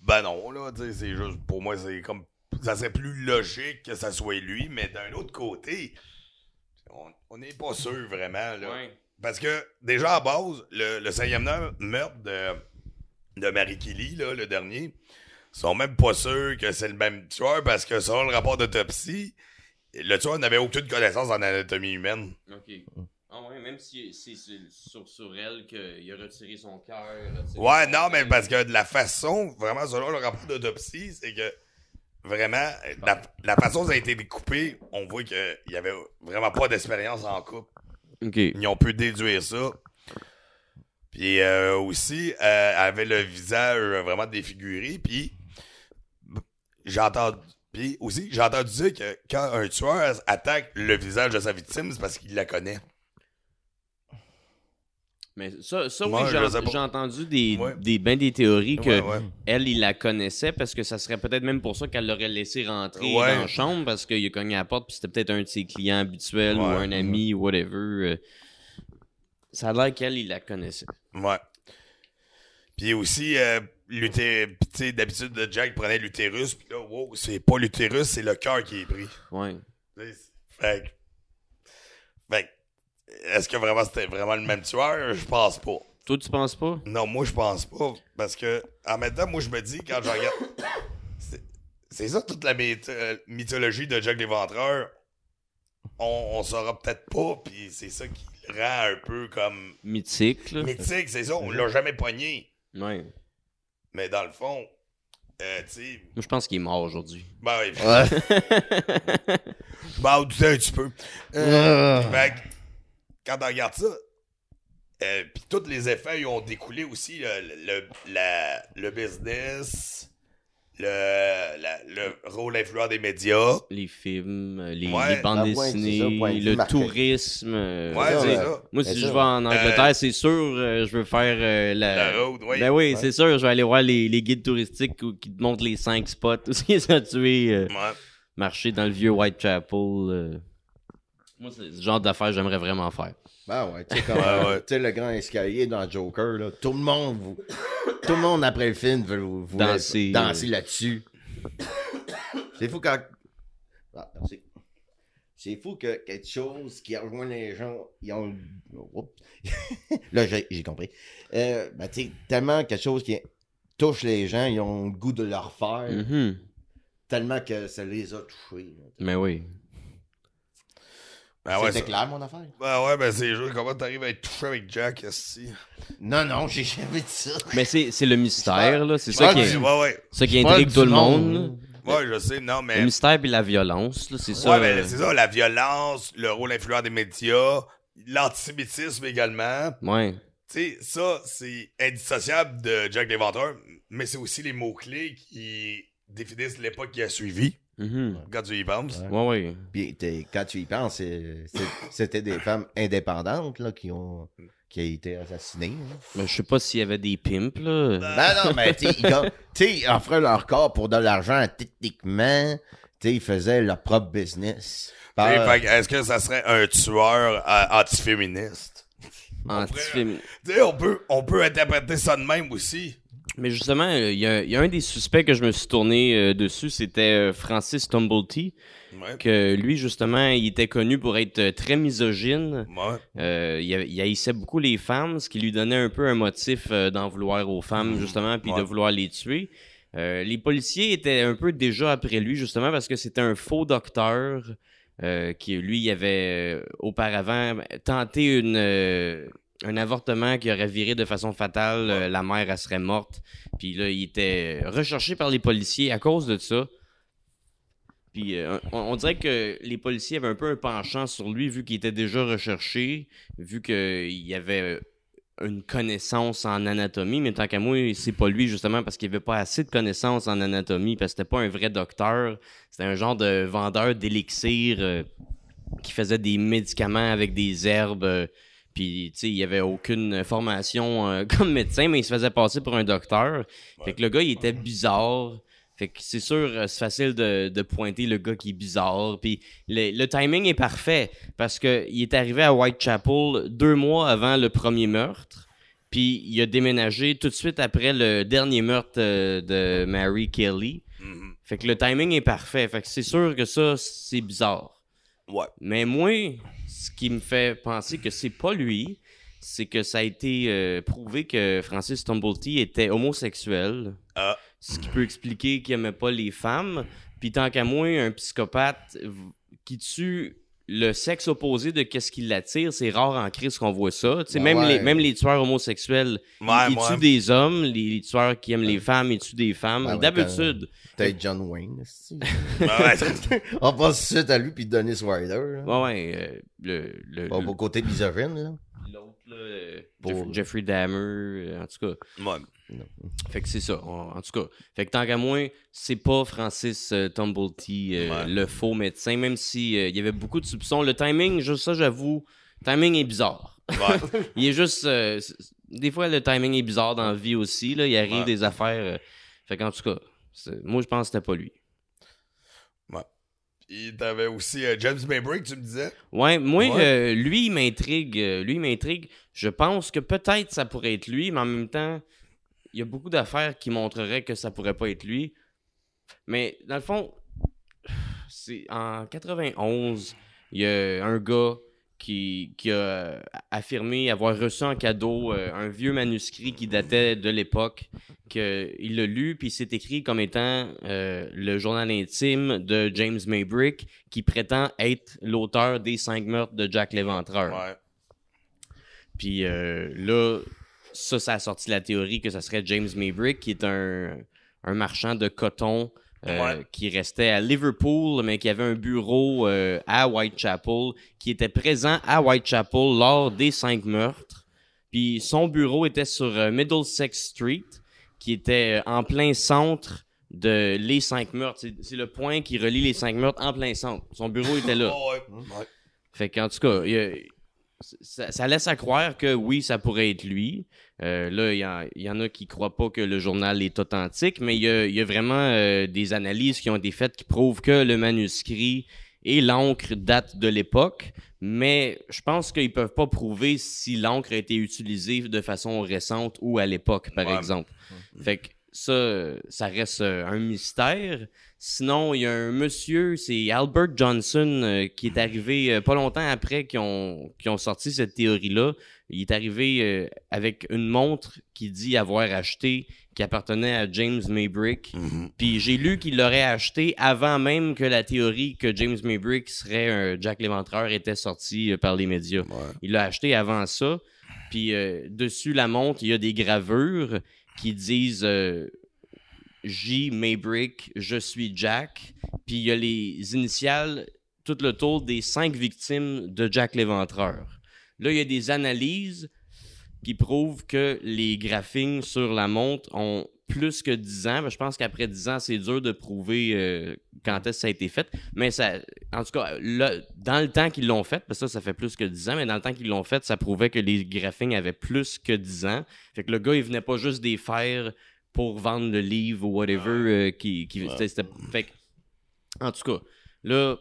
ben non, là, c'est juste, pour moi, c'est comme, ça serait plus logique que ça soit lui, mais d'un autre côté, on- n'est pas sûr vraiment, là. Ouais. Parce que, déjà, à base, le, le cinquième me- meurtre de, de Marie Kelly, là, le dernier, sont même pas sûrs que c'est le même tueur parce que, selon le rapport d'autopsie, le tueur n'avait aucune connaissance en anatomie humaine. Ok. Ah ouais, même si c'est sur, sur elle qu'il a retiré son cœur. Ouais, non, mais parce que de la façon, vraiment, selon le rapport d'autopsie, c'est que vraiment, la, la façon dont ça a été découpé, on voit qu'il y avait vraiment pas d'expérience en couple. Ok. Ils ont pu déduire ça. Puis euh, aussi, euh, elle avait le visage euh, vraiment défiguré. Puis. Puis aussi, j'ai entendu dire que quand un tueur attaque le visage de sa victime, c'est parce qu'il la connaît. Mais ça, ça oui, j'ai entendu des, Ouais. des, ben des théories que Ouais, ouais. elle, il la connaissait parce que ça serait peut-être même pour ça qu'elle l'aurait laissé rentrer dans la chambre parce qu'il a cogné à la porte puis c'était peut-être un de ses clients habituels ou un ami ou whatever. euh. Ça a l'air qu'elle, il la connaissait. Ouais. Puis aussi, euh, d'habitude, Jack prenait l'utérus, puis là, wow, c'est pas l'utérus, c'est le cœur qui est pris. Ouais. Fait que- fait que, est-ce que vraiment c'était vraiment le même tueur? Je pense pas. Toi, tu penses pas? Non, moi, je pense pas. Parce que, en même temps, moi, je me dis, quand je regarde. c'est- ça, toute la myth- euh, mythologie de Jack l'Éventreur. On, on saura peut-être pas, puis c'est ça qui le rend un peu comme Mythique, là. mythique, c'est ça, on l'a jamais pogné. Ouais. Mais dans le fond, euh, tu sais, Moi, je pense qu'il est mort aujourd'hui. ben, oui, Ouais. ben, on doutait un petit peu. Ah. Fait que, quand on regarde ça, euh, puis tous les effets ils ont découlé aussi le, le, la- le business, le, la- le rôle influent des médias. Les films, euh, les, Ouais. les bandes Ah ouais, dessinées, ça, le tourisme. euh, Ouais, c'est ça. Moi, si je vais en Angleterre, c'est sûr, euh, je veux faire euh, la... La road, oui. Ben oui, Ouais. c'est sûr, je vais aller voir les, les guides touristiques où- qui te montrent les cinq spots où ils euh, Ouais. marcher dans le vieux Whitechapel. Moi, c'est ce genre d'affaires que j'aimerais vraiment faire. Ben ouais, tu sais, comme Ouais, ouais. le grand escalier dans Joker, là, tout le monde, vous, tout le monde après le film veut vous, vous Danser. danser là-dessus. C'est fou quand. Ah, merci. C'est fou que quelque chose qui rejoint les gens, ils ont. Oups. là, j'ai j'ai compris. Euh, ben, tu sais, tellement quelque chose qui touche les gens, ils ont le goût de le refaire, Mhm. tellement que ça les a touchés. là. Mais oui. Ben C'était clair, mon affaire? Ben ouais, ben c'est juste comment t'arrives à être touché avec Jack, si. Non, non, j'ai jamais dit ça. Mais c'est c'est le mystère, là. C'est ça qui, Ouais, est- du- ouais, ouais. ça qui intrigue tout le monde, monde. Ouais, je sais, non, Le mais. mystère et la violence, là, c'est ça. Ouais, ben c'est ça, la violence, le rôle influent des médias, l'antisémitisme également. Ouais. Tu sais, ça, c'est indissociable de Jack l'Inventeur, mais c'est aussi les mots-clés qui définissent l'époque qui a suivi, Mhm. quand tu y penses. Ouais. Ouais. Puis t'es- quand tu y penses, c'est- c'est- c'était des femmes indépendantes là, qui ont qui a été assassinées. hein. Mais je sais pas s'il y avait des pimps, là. Ben non, mais tu sais, ils offraient leur corps pour de l'argent, techniquement. Tu sais, ils faisaient leur propre business. Par- fait Est-ce que ça serait un tueur euh, antiféministe? Antifémi- Tu sais, on peut, on peut interpréter ça de même aussi. Mais justement, euh, il y, a- il y a un des suspects que je me suis tourné euh, dessus, c'était euh, Francis Tumblety, Ouais. que lui, justement, il était connu pour être très misogyne. Ouais. Euh, il, il haïssait beaucoup les femmes, ce qui lui donnait un peu un motif euh, d'en vouloir aux femmes, justement, puis de vouloir les tuer. Les policiers étaient un peu déjà après lui, justement, parce que c'était un faux docteur qui, lui, il avait auparavant tenté une, un avortement qui aurait viré de façon fatale. Euh, la mère, elle serait morte. Puis là, il était recherché par les policiers à cause de ça. Puis euh, on, dirait que les policiers avaient un peu un penchant sur lui vu qu'il était déjà recherché, vu qu'il y avait euh, une connaissance en anatomie, mais tant qu'à moi, c'est pas lui justement parce qu'il avait pas assez de connaissances en anatomie, parce que c'était pas un vrai docteur, c'était un genre de vendeur d'élixir euh, qui faisait des médicaments avec des herbes. Puis, tu sais, il y avait aucune formation euh, comme médecin, mais il se faisait passer pour un docteur. Fait que le gars, il était bizarre. Fait que c'est sûr, euh, c'est facile de, de pointer le gars qui est bizarre. Puis le, le timing est parfait parce que il est arrivé à Whitechapel deux mois avant le premier meurtre. Puis il a déménagé tout de suite après le dernier meurtre euh, de Mary Kelly. Mhm. Fait que le timing est parfait. Fait que c'est sûr que ça, c'est bizarre. Ouais. Mais moi, ce qui me fait penser que c'est pas lui, c'est que ça a été euh, prouvé que Francis Tumblety était homosexuel. Ah. Ce qui peut expliquer qu'il aimait pas les femmes. Puis tant qu'à moi, un psychopathe qui tue le sexe opposé de qu'est-ce qui l'attire, c'est rare en crise qu'on voit ça. Ouais, même, ouais. les, même les tueurs homosexuels, Ouais, ils, tuent des hommes. Les, les tueurs qui aiment les femmes, ils tuent des femmes. D'habitude. Peut-être John Wayne. On passe tout de suite à lui puis Dennis Ryder. là. Ouais, ouais. euh, le, le, Pas le- côté misogyne. L'autre, euh, Jeffrey Dahmer, euh, en tout cas. Ouais. Fait que c'est ça, en, en tout cas. Fait que tant qu'à moi, c'est pas Francis euh, Tumblety, euh, Ouais. le faux médecin, même si euh, il y avait beaucoup de soupçons. Le timing, juste ça, j'avoue, le timing est bizarre. Ouais. il est juste... euh, des fois, le timing est bizarre dans la vie aussi, là. Il arrive Ouais. des affaires... fait qu'en tout cas, moi, je pense que c'était pas lui. Puis t'avais aussi euh, James Maybrick, tu me disais? Ouais, moi, Ouais. lui, il m'intrigue. lui, il m'intrigue. Je pense que peut-être ça pourrait être lui, mais en même temps, il y a beaucoup d'affaires qui montreraient que ça pourrait pas être lui. Mais dans le fond, c'est en 91, il y a un gars qui, qui a affirmé avoir reçu en cadeau euh, un vieux manuscrit qui datait de l'époque, qu'il l'a lu, puis c'est écrit comme étant euh, le journal intime de James Maybrick, qui prétend être l'auteur des cinq meurtres de Jack l'Éventreur. Ouais. Puis euh, là, ça, ça a sorti la théorie que ça serait James Maybrick, qui est un, un marchand de coton euh, Ouais. qui restait à Liverpool, mais qui avait un bureau euh, à Whitechapel, qui était présent à Whitechapel lors des cinq meurtres. Puis son bureau était sur euh, Middlesex Street, qui était en plein centre de les cinq meurtres. C'est- C'est le point qui relie les cinq meurtres en plein centre. Son bureau était là. Ouais. Fait qu'en tout cas, il y a- ça, ça laisse à croire que oui, ça pourrait être lui. Euh, là, il y, y en a qui croient pas que le journal est authentique, mais il y a, il y a vraiment euh, des analyses qui ont été faites qui prouvent que le manuscrit et l'encre datent de l'époque, mais je pense qu'ils peuvent pas prouver si l'encre a été utilisée de façon récente ou à l'époque, par Ouais. exemple. Fait que ça, ça reste euh, un mystère. Sinon, il y a un monsieur, c'est Albert Johnson, euh, qui est arrivé euh, pas longtemps après qu'ils ont, ont sorti cette théorie-là. Il est arrivé euh, avec une montre qui dit avoir acheté, qui appartenait à James Maybrick. Mhm. Puis j'ai lu qu'il l'aurait acheté avant même que la théorie que James Maybrick serait un Jack l'Éventreur était sortie par les médias. Ouais. Il l'a acheté avant ça. Puis dessus la montre, il y a des gravures qui disent J. Maybrick, je suis Jack. Puis il y a les initiales tout le tour des cinq victimes de Jack l'Éventreur. Là, il y a des analyses qui prouvent que les graphings sur la montre ont plus que 10 ans. Ben, je pense qu'après 10 ans, c'est dur de prouver euh, quand est-ce que ça a été fait. Mais ça, en tout cas, dans le temps qu'ils l'ont fait, parce que ça, ça fait plus que 10 ans, mais dans le temps qu'ils l'ont fait, ça prouvait que les graphings avaient plus que 10 ans. Fait que le gars, il venait pas juste des faire pour vendre le livre ou whatever. euh, qui, qui- c'était- c'était- fait que, en tout cas, là,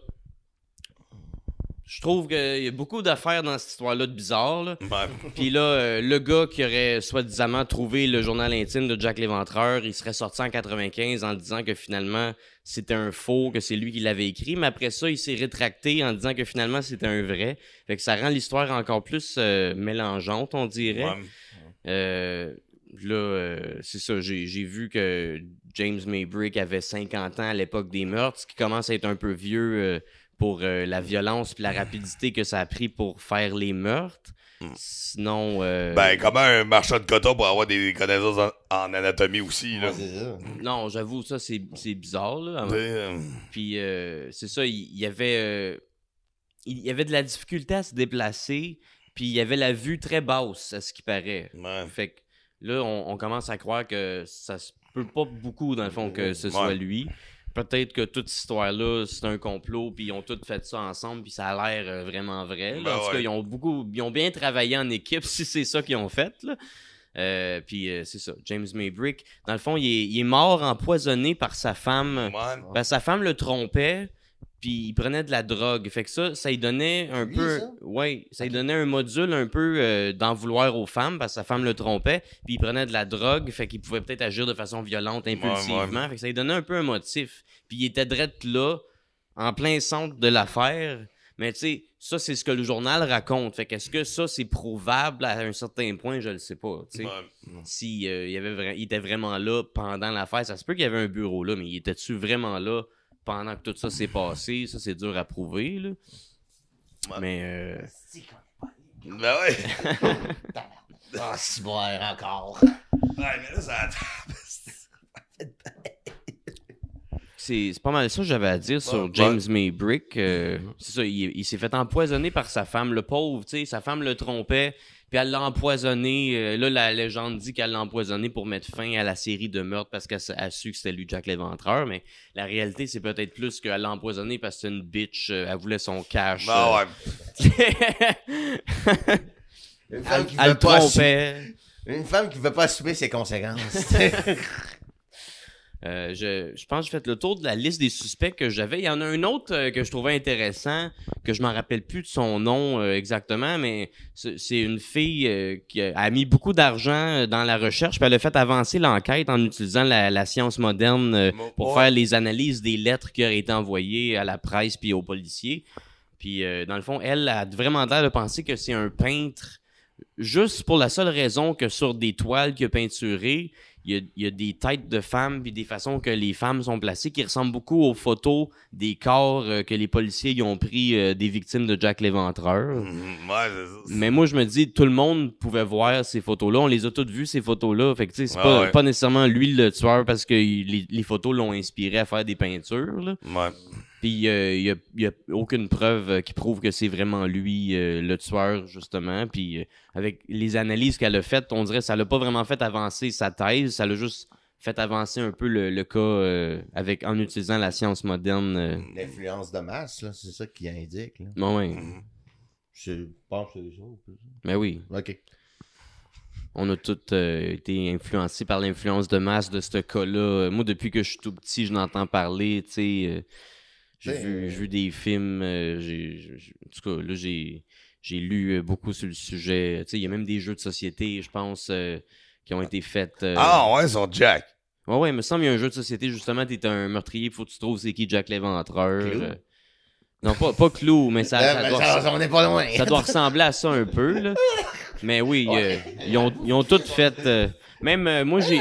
je trouve qu'il y a beaucoup d'affaires dans cette histoire-là de bizarre. Là. Ouais. Puis là, euh, le gars qui aurait soi-disant trouvé le journal intime de Jack l'Éventreur, il serait sorti en 95 en disant que finalement c'était un faux, que c'est lui qui l'avait écrit. Mais après ça, il s'est rétracté en disant que finalement c'était un vrai. Fait que ça rend l'histoire encore plus euh, mélangeante, on dirait. Ouais. Euh, là, euh, c'est ça, j'ai j'ai vu que James Maybrick avait 50 ans à l'époque des meurtres, ce qui commence à être un peu vieux euh, pour euh, la violence et la rapidité que ça a pris pour faire les meurtres. Sinon, euh, Ben, comment un marchand de coton pour avoir des connaissances en, en anatomie aussi, là? Ouais, c'est ça. non, j'avoue, ça c'est c'est bizarre. Là. Euh, Puis euh, c'est ça, il y avait euh, il y avait de la difficulté à se déplacer, puis il y avait la vue très basse, à ce qui paraît. ouais. Fait que là, on, on commence à croire que ça se peut pas beaucoup, dans le fond, que ce soit lui. Peut-être que toute cette histoire-là, c'est un complot, puis ils ont tous fait ça ensemble, puis ça a l'air euh, vraiment vrai. Ben en tout cas, ils ont beaucoup, ils ont bien travaillé en équipe, si c'est ça qu'ils ont fait. Là. Euh, puis euh, c'est ça, James Maybrick. Dans le fond, il est, il est mort empoisonné par sa femme. Ouais. Ben, sa femme le trompait, puis il prenait de la drogue. Fait que ça, ça lui donnait un Lui, peu. ça? Ouais, ça lui donnait un module un peu euh, d'en vouloir aux femmes, parce que sa femme le trompait, puis il prenait de la drogue, fait qu'il pouvait peut-être agir de façon violente, impulsivement. Fait que ça lui donnait un peu un motif. Puis il était drette là, en plein centre de l'affaire. Mais tu sais, ça, c'est ce que le journal raconte. Fait qu'est-ce que ça, c'est prouvable à un certain point, je le sais pas. Ouais. Si euh, il, y avait vra- il était vraiment là pendant l'affaire, ça se peut qu'il y avait un bureau là, mais il était-tu vraiment là pendant que tout ça s'est passé? Ça, c'est dur à prouver, là. Ouais. Mais, euh, Ben ouais. Ah, si boire encore. Ouais, mais là, ça. c'est c'est pas mal ça que j'avais à dire sur Ouais. James Maybrick. euh, C'est ça, il, il s'est fait empoisonner par sa femme, le pauvre, tu sais. Sa femme le trompait, puis elle l'a empoisonné. euh, là, la légende dit qu'elle l'a empoisonné pour mettre fin à la série de meurtres parce qu'elle a su que c'était lui, Jack l'Éventreur. Mais la réalité, c'est peut-être plus qu'elle l'a empoisonné parce que c'est une bitch, euh, elle voulait son cash. Ben euh, ouais. Une femme qui elle veut le pas assumer, trompait. une femme qui veut pas assumer ses conséquences. Euh, je, je pense que j'ai fait le tour de la liste des suspects que j'avais. Il y en a un autre euh, que je trouvais intéressant, que je m'en rappelle plus de son nom euh, exactement, mais c'est une fille qui a, mis beaucoup d'argent dans la recherche, puis elle a fait avancer l'enquête en utilisant la, la science moderne pour faire les analyses des lettres qui auraient été envoyées à la presse puis aux policiers. Puis dans le fond, elle a vraiment l'air de penser que c'est un peintre juste pour la seule raison que sur des toiles qu'il a peinturées, il y a, il y a des têtes de femmes puis des façons que les femmes sont placées qui ressemblent beaucoup aux photos des corps euh, que les policiers y ont pris euh, des victimes de Jack l'Éventreur. Ouais. Mais moi, je me dis, tout le monde pouvait voir ces photos-là. On les a toutes vues, ces photos-là. Fait que, tu sais, c'est Ah pas, ouais. pas nécessairement lui le tueur parce que il- les, les photos l'ont inspiré à faire des peintures. Là. Ouais. Puis euh, il y, a, il y a aucune preuve euh, qui prouve que c'est vraiment lui euh, le tueur, justement. Puis euh, avec les analyses qu'elle a faites, on dirait que ça l'a pas vraiment fait avancer sa thèse, ça l'a juste fait avancer un peu le, le cas euh, avec en utilisant la science moderne. euh. L'influence de masse, là, c'est ça qui indique. Là. Bon, ouais. Je pense que c'est ça. Mais oui, Ok. on a tous euh, été influencés par l'influence de masse de ce cas-là. Euh, Moi, depuis que je suis tout petit, je n'entends parler, tu sais. euh, j'ai Ben, vu, euh, vu des films. euh, j'ai, en tout cas, là, j'ai, j'ai lu euh, beaucoup sur le sujet. Tu sais, il y a même des jeux de société, je pense, euh, qui ont été faits. euh, Ah ouais, sur Jack. Ouais, ouais, il me semble qu'il y a un jeu de société, justement, t'es un meurtrier, faut que tu trouves c'est qui Jack l'Éventreur. Non, pas, pas Clou, mais ça, Ah, ça ben, doit, ça, on est pas loin. ça doit ressembler à ça un peu, là. Mais oui, ils, ont, ils ont toutes fait. même moi, j'ai.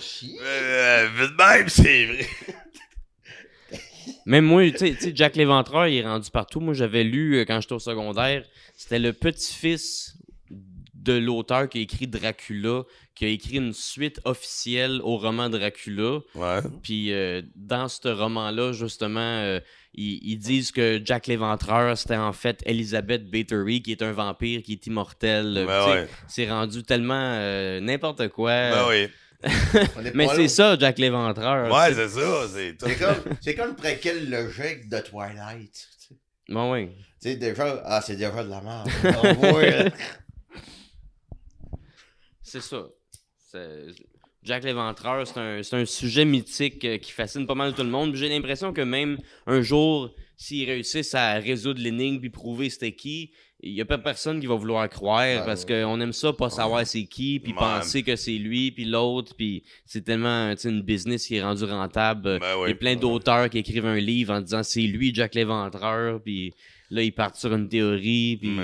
Chier. Euh, même, c'est vrai. Même moi, tu sais- Jack l'Éventreur, il est rendu partout. Moi, j'avais lu euh, quand j'étais au secondaire, c'était le petit-fils de l'auteur qui a écrit Dracula, qui a écrit une suite officielle au roman Dracula. Ouais. Puis euh, dans ce roman-là, justement, euh, ils, ils disent que Jack l'Éventreur, c'était en fait Elizabeth Bathory, qui est un vampire, qui est immortel. Ben ouais. C'est rendu tellement euh, n'importe quoi. Ben oui. Mais c'est ça, Jack l'Éventreur. Ouais, c'est ça. C'est tout. C'est comme, c'est comme le préquel logique de Twilight. tu sais. Bon, oui. Tu sais, déjà, ah, c'est déjà de la merde. C'est ça. Jack l'Éventreur, c'est un, c'est un sujet mythique euh, qui fascine pas mal tout le monde. J'ai l'impression que même un jour, s'ils réussissent à résoudre l'énigme puis prouver c'était qui, il y a pas personne qui va vouloir croire Ouais, parce ouais. qu'on aime ça, pas savoir c'est qui, puis penser que c'est lui, puis l'autre, puis c'est tellement tu sais, une business qui est rendue rentable. Ben Il y a plein d'auteurs qui écrivent un livre en disant c'est lui Jack l'Éventreur, puis là ils partent sur une théorie, puis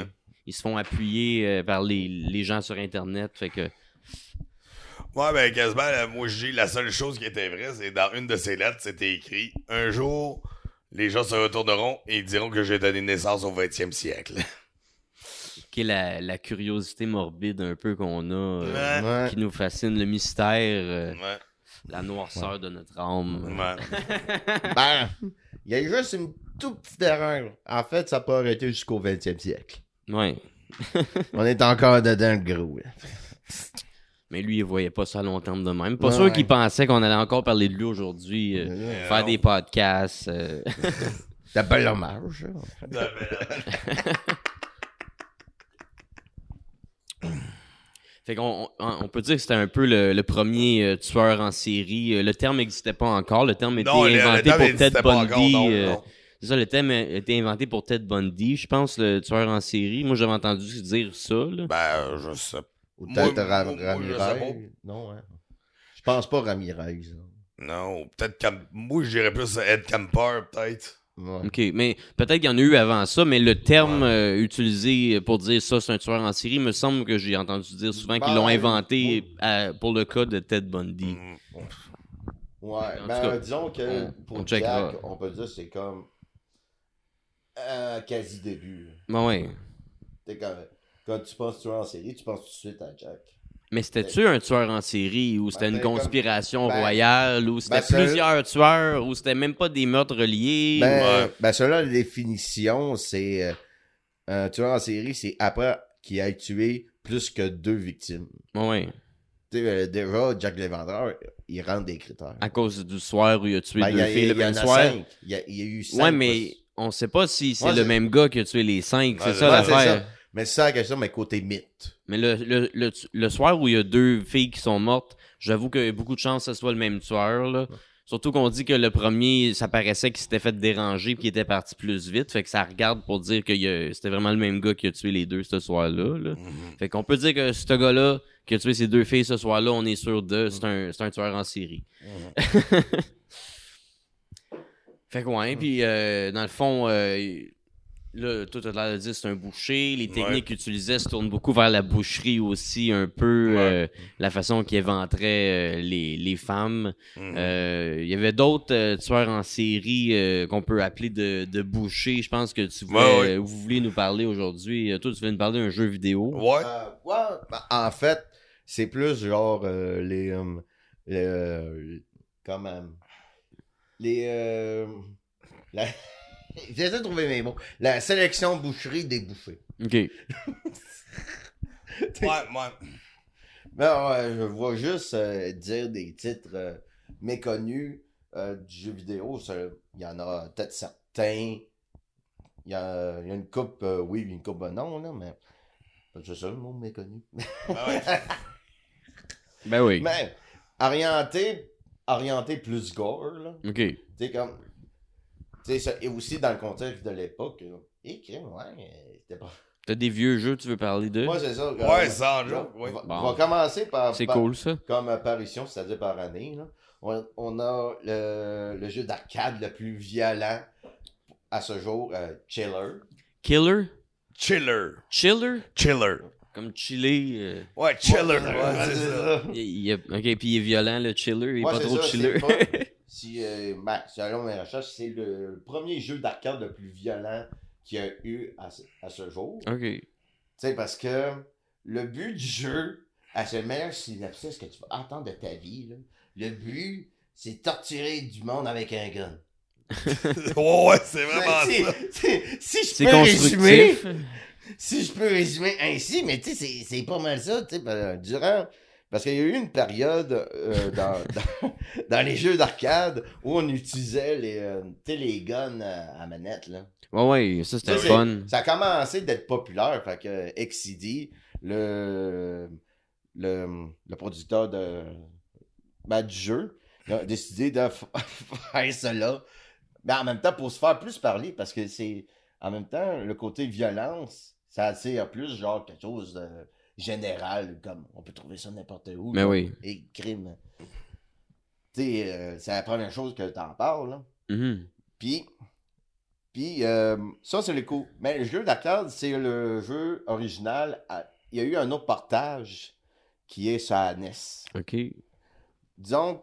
ils se font appuyer euh, par les, les gens sur Internet. Fait que Ouais, ben quasiment, là, moi, j'ai la seule chose qui était vraie, c'est dans une de ces lettres, c'était écrit Un jour, les gens se retourneront et ils diront que j'ai donné naissance au 20e siècle. Qui est la, la curiosité morbide un peu qu'on a, euh, Ouais. Qui nous fascine, le mystère, euh, Ouais. la noirceur de notre âme. Ouais. Ben, il y a juste une toute petite erreur. En fait, ça peut arrêter jusqu'au 20e siècle. Ouais. On est encore dedans, le gros. là. Mais lui, il voyait pas ça à long terme de même. Pas Ouais, sûr ouais. qu'il pensait qu'on allait encore parler de lui aujourd'hui, euh, Ouais. faire non. des podcasts. euh. C'est un bel hommage. Non, mais- Fait qu'on on, on peut dire que c'était un peu le, le premier euh, tueur en série. Euh, Le terme n'existait pas encore. Le terme était Non, le- le inventé pour Ted pas Bundy. encore, non, euh, non. C'est ça, le thème a été inventé pour Ted Bundy, je pense, le tueur en série. Moi, j'avais entendu dire ça. Là. Ben, je sais Ou Moi- peut-être Ramirez. Non, hein. Je pense pas Ramirez. Non, peut-être Cam... Moi, je dirais plus Ed Camper, peut-être. Ouais. OK, mais peut-être qu'il y en a eu avant ça, mais le terme euh, utilisé pour dire ça, c'est un tueur en série, me semble que j'ai entendu dire souvent qu'ils Ben, l'ont inventé oui. à- pour le cas de Ted Bundy. Mm. Ouais, En ben, cas, disons que on- pour on. Jack, on peut dire que c'est comme euh, quasi début. Ben ouais. T'sais, Quand, quand tu penses tueur en série, tu penses tout de suite à Jack. Mais c'était-tu un tueur en série ou c'était Ben, une comme- conspiration ben- royale ou c'était ben, plusieurs tueurs ou c'était même pas des meurtres reliés? Ben, Ouais. ben selon la définition, c'est euh, un tueur en série, c'est après qu'il ait tué plus que deux victimes. Ben sais, euh, déjà, Jack Léventreur, il rentre des critères. À cause du soir où il a tué Ben, deux a, filles il le même a soir. cinq. Il y a, il y a eu cinq. Ouais, mais on sait pas si c'est Ouais, le même gars qui a tué les cinq. Ouais, c'est ça l'affaire. Mais c'est ça la question, mais côté mythe. Mais le, le, le, le soir où il y a deux filles qui sont mortes, j'avoue qu'il y a beaucoup de chances que ce soit le même tueur. Là. Surtout qu'on dit que le premier, ça paraissait qu'il s'était fait déranger et qu'il était parti plus vite. Fait que ça regarde pour dire que c'était vraiment le même gars qui a tué les deux ce soir-là. là. Mhm. Fait qu'on peut dire que ce gars-là qui a tué ces deux filles ce soir-là, on est sûr de, c'est un, c'est un tueur en série. Fait que ouais, puis euh, dans le fond, euh, là, tout à l'heure dit c'est un boucher. Les techniques qu'il utilisait se tournent beaucoup vers la boucherie aussi, un peu Ouais. euh, la façon qu'il éventrait euh, les, les femmes. Mhm. Euh, Il y avait d'autres euh, tueurs en série euh, qu'on peut appeler de, de bouchers. Je pense que tu voulais, Ouais, ouais. vous voulez nous parler aujourd'hui. Toi, tu viens nous parler d'un jeu vidéo. Ouais. Euh, ouais, ben, en fait, c'est plus genre euh, les. euh, le- comme. euh, les. euh, la- J'essaie de trouver mes mots. La sélection boucherie des bouchers. OK. Ouais, ouais. Ben ouais, je vois juste euh, dire des titres euh, méconnus euh, du jeu vidéo. Il y en a peut-être certains. Il y a, il y a une coupe, euh, oui, une coupe non, là, mais. C'est ça le mot méconnu. Ben ouais. Ben oui. Mais orienté, orienté plus gore, là. OK. Tu sais, comme. Ça- et aussi dans le contexte de l'époque. Et crime, ouais, c'était pas. T'as des vieux jeux, tu veux parler d'eux? Moi, c'est ça. Ouais, sans joke, On oui. va, Bon. on va commencer par. C'est cool, ça. Comme apparition, c'est-à-dire par année. Là. On, on a le, le jeu d'arcade le plus violent à ce jour, euh, Chiller. Killer? Chiller. Chiller? Chiller. Comme chiller. euh, Ouais, chiller. Ouais, Ouais, c'est c'est ça. il- ok, puis il est violent, le chiller. Il est Ouais, pas trop ça, chiller. pas- Si, euh, ben, selon mes recherches, c'est le premier jeu d'arcade le plus violent qu'il y a eu à, ce- à ce jour. ok. Tu sais, parce que le but du jeu, à ce meilleur synopsis que tu vas entendre de ta vie, là, le but, c'est torturer du monde avec un gun. ouais, ouais, c'est vraiment Si- ça. si- Si je C'est peux résumer, si je peux résumer ainsi, mais tu sais, c'est- c'est pas mal ça, tu sais, ben, durant... Parce qu'il y a eu une période euh, dans, dans, dans les jeux d'arcade où on utilisait les, euh, les guns à, à manette, là. Ouais, ouais, ça c'était fun. Ça a commencé d'être populaire, fait que XCD, le, le, le producteur de, ben, du jeu, a décidé de faire cela. Mais en même temps, pour se faire plus parler, parce que c'est, en même temps, le côté violence, ça attire plus, genre, quelque chose de général, comme on peut trouver ça n'importe où. Mais là. oui. Et crime. Tu sais, euh, c'est la première chose que t'en parles, là. Mhm. Puis, puis euh, ça, c'est le coup. Mais le jeu d'arcade, c'est le jeu original. à- Il y a eu un autre partage qui est sur la NES. Ok. Disons,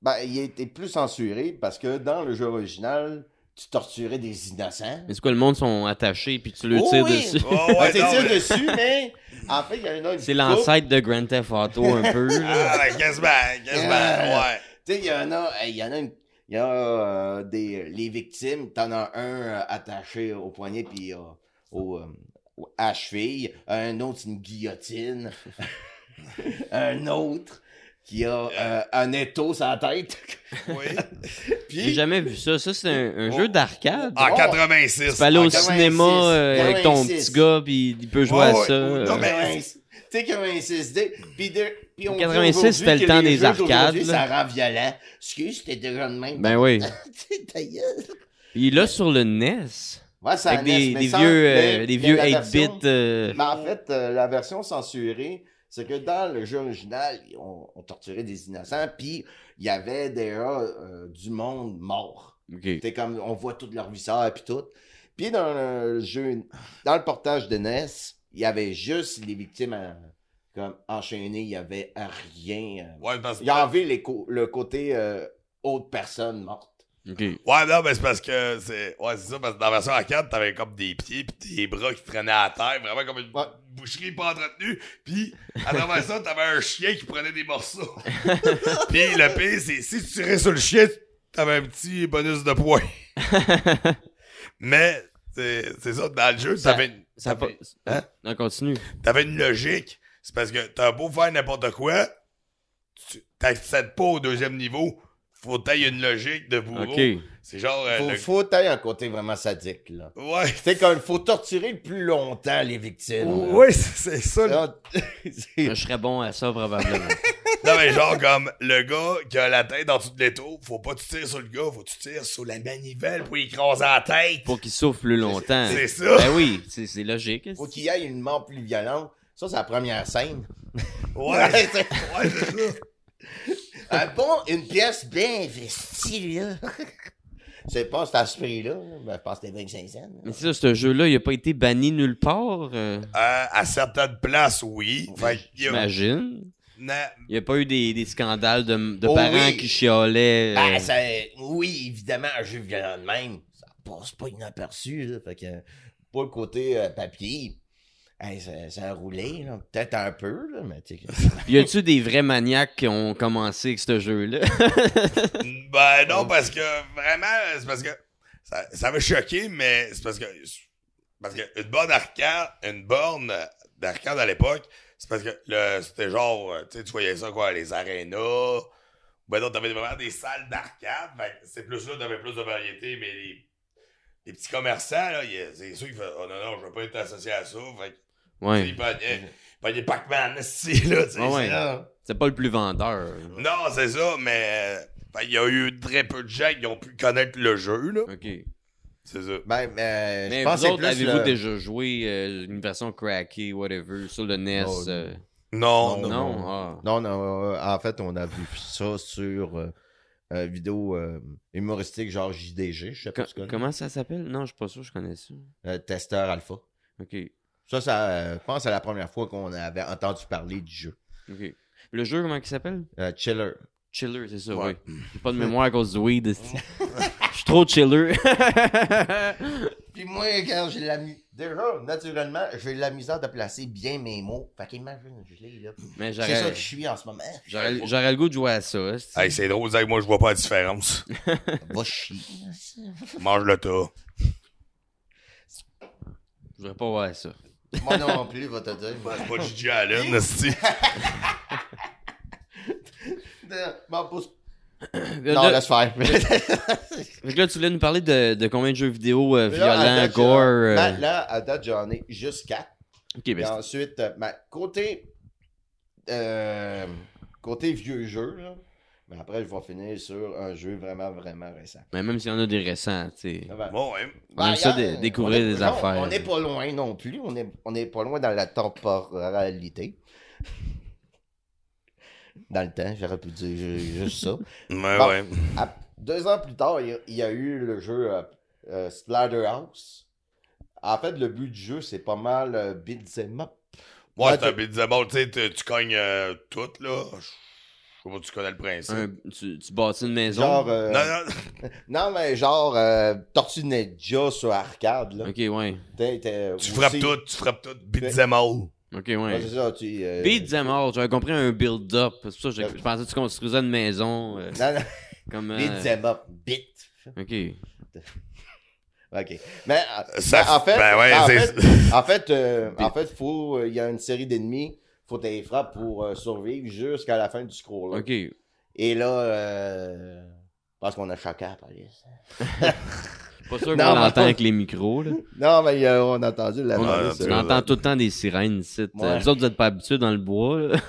ben, il a été plus censuré parce que dans le jeu original, tu torturais des innocents. Est-ce que le monde sont attachés puis tu le Oh tires oui! dessus? Oh, Ouais, ouais, tu tires mais- dessus, mais en fait, il y en a une C'est couple. l'ancêtre de Grand Theft Auto un peu. Ah, quasiment, quasiment, Ah. ouais. Tu sais, il y en a, il y en a une- il y a euh, des, les victimes, t'en as un euh, attaché au poignet puis euh, au, euh, à cheville, un autre c'est une guillotine, un autre qui a euh, un étau sur la tête. Oui. J'ai jamais vu ça. Ça, c'est un, un Oh. jeu d'arcade. En Oh. 86. Tu peux aller au en 86, cinéma euh, avec ton 86. petit gars puis il peut jouer Ouais, à ouais. ça. Non, euh. mais- tu sais, 86 D. Puis, de, puis on dit 86, aujourd'hui c'était le temps les des arcades. Ça rend violent. Excuse, c'était déjà de même. Ben oui. Ta gueule. Il est là sur le NES. Ouais, ça Avec NES, des, mais des sans- vieux, euh, mais- des mais vieux la 8-bits. version- euh, Mais en fait, euh, la version censurée, c'est que dans le jeu original, on, on torturait des innocents, puis il y avait déjà euh, du monde mort. C'était comme, on voit toute leur visage puis tout. Puis dans le jeu, dans le portage de NES, il y avait juste les victimes comme enchaînées, il y avait rien. Ouais, parce que. Il y avait les le côté euh, autre personne morte. Ouais, non, mais c'est parce que c'est. Ouais, c'est ça, parce que dans la version arcade, t'avais comme des pieds pis des bras qui traînaient à terre, vraiment comme une Ouais. Boucherie pas entretenue. Puis à travers ça, t'avais un chien qui prenait des morceaux. Puis le pire, c'est si tu tirais sur le chien, t'avais un petit bonus de points. Mais c'est c'est ça, dans le jeu, Ça- t'avais une, Ça t'avais- pas... Hein? Non, continue. t'avais une logique. C'est parce que t'as beau faire n'importe quoi, tu t'accèdes pas au deuxième niveau. Faut que une logique de bourreau. Ok. C'est genre. euh, Faut, le- faut tailler un côté vraiment sadique, là. Ouais. C'est comme, faut torturer le plus longtemps les victimes. Oui, c'est ça. Là, c'est- Je serais bon à ça, probablement. Non, mais genre, comme le gars qui a la tête en dessous de l'étau, faut pas que tu tires sur le gars, faut que tu tires sur la manivelle pour écraser la tête. Pour qu'il souffle plus longtemps. C'est ça. Ben oui, c'est c'est logique. faut qu'il y ait une mort plus violente. Ça, c'est la première scène. Ouais. c'est- Ouais, c'est ça. un bon, une pièce bien investie, là. C'est pas cet aspect-là. Ben, je pense que c'était 25 cents. là. Mais c'est ça, ce jeu-là, il a pas été banni nulle part. euh, Euh, à certaines places, oui. Fait J'imagine. Na- Il n'y a pas eu des, des scandales de, de Oh parents oui. qui chiolaient. euh, Ah, ça- oui, évidemment, un jeu violent de même, ça passe pas inaperçu. Là, fait que, pour le côté euh, papier, hey, ça, ça a roulé. là. Peut-être un peu, là, mais tu. Y a-tu des vrais maniaques qui ont commencé avec ce jeu-là? Ben non, parce que vraiment, c'est parce que ça, ça m'a choqué, mais c'est parce que parce que une bonne arcade, une borne d'arcade à l'époque, c'est parce que le c'était genre, euh, tu sais, tu voyais ça quoi, les arénas. Ben non, t'avais vraiment des salles d'arcade, fait que c'est plus là, t'avais plus de variété, mais les, les petits commerçants, là, c'est sûr qu'ils font, oh non, non, je veux pas être associé à ça, fait que, ouais. ils pognaient, ils pognaient Pac-Man, c'est là, tu sais. Ouais. c'est là. C'est pas le plus vendeur. Non, c'est ça, mais euh, fait, il y a eu très peu de gens qui ont pu connaître le jeu, là. Ok. C'est ça. Ben, euh, Mais je pense vous que avez-vous le- déjà joué euh, une version crackée, whatever, sur le NES? Oh, euh, Non, Non, non. non? Ah. Non, non, euh, en fait, on a vu ça sur euh, euh, vidéo euh, humoristique genre JDG, je sais pas Co- tu connais. comment ça s'appelle? Non, je suis pas sûr que je connais ça. Euh, Testeur Alpha. Ok, Ça, ça euh, je pense que c'est la première fois qu'on avait entendu parler du jeu. ok. Le jeu, comment il s'appelle? Euh, Chiller. Chiller, c'est ça, Ouais. oui. J'ai pas de mémoire à cause du weed. Je suis trop chiller. Puis moi, quand j'ai la Déjà, naturellement, j'ai la misère de placer bien mes mots. Fait qu'imagine, je l'ai là. Mais C'est ça j'aurais que je suis en ce moment. j'aurais- j'aurais le goût de jouer à ça. Hey, c'est drôle, Zach, moi, je vois pas la différence. Va chier. Mange le tas. Je voudrais pas voir ça. Moi non plus, va te dire. C'est pas Gigi Allen. M'en pousse. Là, Non, là- laisse faire. fait que là, tu voulais nous parler de, de combien de jeux vidéo euh, Là, violents, date, gore. j'en- euh, Là, là, à date, j'en ai juste 4. Ok, ben Et ensuite, euh, ben, côté, euh, côté vieux jeu, là, après, je vais finir sur un jeu vraiment, vraiment récent. mais même s'il y en a des récents, tu sais. Bon, ouais. On aime ça de- découvrir on est- des non, affaires. On n'est pas loin non plus. On n'est on est pas loin dans la temporalité. Dans le temps, j'aurais pu dire ju- juste ça. Ouais, Bon. ouais. À- deux ans plus tard, il y a, il y a eu le jeu euh, euh, Splatterhouse. En fait, le but du jeu, c'est pas mal euh, beat'em up. Ouais, c'est un beat'em up, tu sais, tu- tu cognes euh, tout, là. Je sais pas si tu connais le principe. Un- tu, tu bâtis une maison? Genre, euh, Non, non, non, mais genre euh, Tortue Ninja sur arcade. Là. Ok, ouais. T'es- t'es tu aussi- frappes tout, tu frappes tout. Beat'em all. Ok, Ouais, ouais. c'est ça, tu. euh, Beat them all. J'avais compris un build-up. C'est pour ça que j'ai- je pensais que tu construisais une maison. euh, Non, non, comme. euh, beat'em up, bit. Ok. Ok. Mais euh, Ça- ben, en fait, ben ouais, en c'est- fait, en fait, euh, en fait, faut, euh, il y a une série d'ennemis, faut que tu frappes pour euh, survivre jusqu'à la fin du scroll. Ok. Et là, euh, parce qu'on a choqué à la police. Pas sûr qu'on l'entend avec les micros, là. Non, mais euh, on a entendu la On, police. on entend tout le temps des sirènes ici. Euh, Ouais. Vous autres, vous êtes pas habitués dans le bois, là.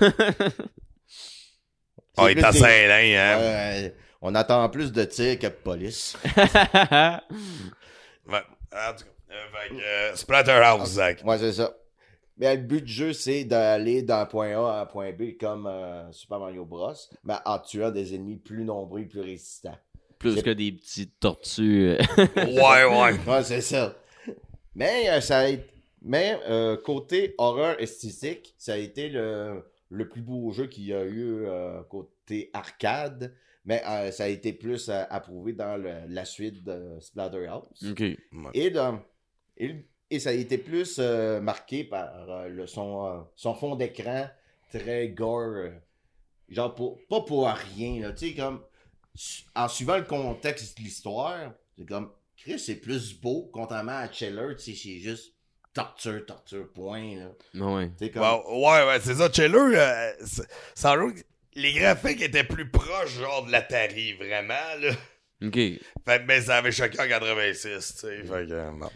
On est à des- Saint-Lin, hein. On attend plus de tirs que de police. Ouais. En tout cas, euh, fait que, euh, Splatterhouse, Zach. Ouais, c'est ça. Mais le but du jeu, c'est d'aller d'un point A à un point B comme euh, Super Mario Bros. Mais en tuant des ennemis plus nombreux et plus résistants. Plus que des petites tortues. Ouais, ouais. Ouais, c'est ça. Mais euh, ça a été- Mais euh, côté horreur esthétique, ça a été le, le plus beau jeu qu'il y a eu euh, côté arcade. Mais euh, ça a été plus euh, approuvé dans le- la suite de Splatterhouse. ok. Et, et, et ça a été plus euh, marqué par euh, le, son, euh, son fond d'écran très gore. euh, genre, pour, pas pour rien. là, Tu sais, comme. su- En suivant le contexte de l'histoire, c'est comme. Chris, c'est plus beau, contrairement à Cheller, tu sais, c'est juste torture, torture, point. Là. Non, ouais. Comme. Ouais, ouais, c'est ça. Euh, sans doute, les graphiques étaient plus proches, genre, de l'Atari, vraiment, là. Ok. Fait que, ben, ça avait choqué en 86, tu sais. Fait que, euh, bon.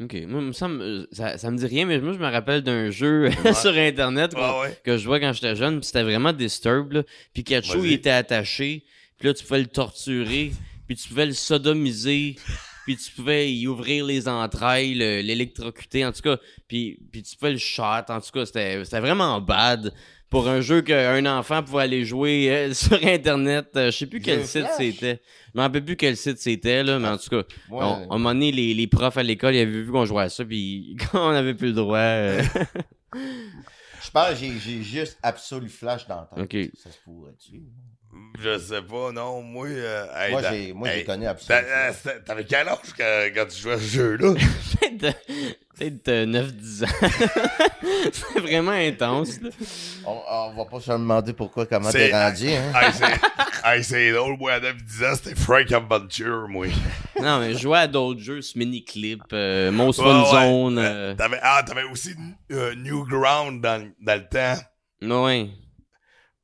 Ok. Moi, me euh, ça, ça me dit rien, mais moi, je me rappelle d'un jeu sur Internet qu'on- Ouais, ouais. que je jouais quand j'étais jeune, puis c'était vraiment Disturbed, là. Pikachu, il était attaché, puis là, tu pouvais le torturer, puis tu pouvais le sodomiser, puis tu pouvais y ouvrir les entrailles, le- l'électrocuter, en tout cas, puis, puis tu pouvais le shot, en tout cas, c'était vraiment bad pour un jeu qu'un enfant pouvait aller jouer euh, sur Internet. Euh, je sais plus quel site c'était. Je me rappelle plus quel site c'était, là, mais en tout cas, Ouais. on- à un moment donné, les, les profs à l'école, ils avaient vu qu'on jouait à ça, puis quand on avait plus le droit... euh, Je pense que j'ai- j'ai juste Absolu Flash dans le temps. Ok. Ça se pourrait-tu? Je sais pas, non. Moi, euh, hey, Moi, j'ai moi, j'ai hey, connu t'as- Absolu euh, T'avais quel âge quand, quand tu jouais à ce jeu-là? Peut-être peut-être, euh, 9-10 ans. c'est vraiment intense. Là. On, on va pas se demander pourquoi, comment t'es rendu, hein? c'est drôle, moi, à 9-10 ans, c'était Frank Adventure, moi. Non, mais je jouais à d'autres jeux, ce mini-clip, euh, Most Ouais, Fun ouais. Zone. Euh, euh, T'avais, ah, t'avais aussi euh, Newground dans, dans le temps. ouais.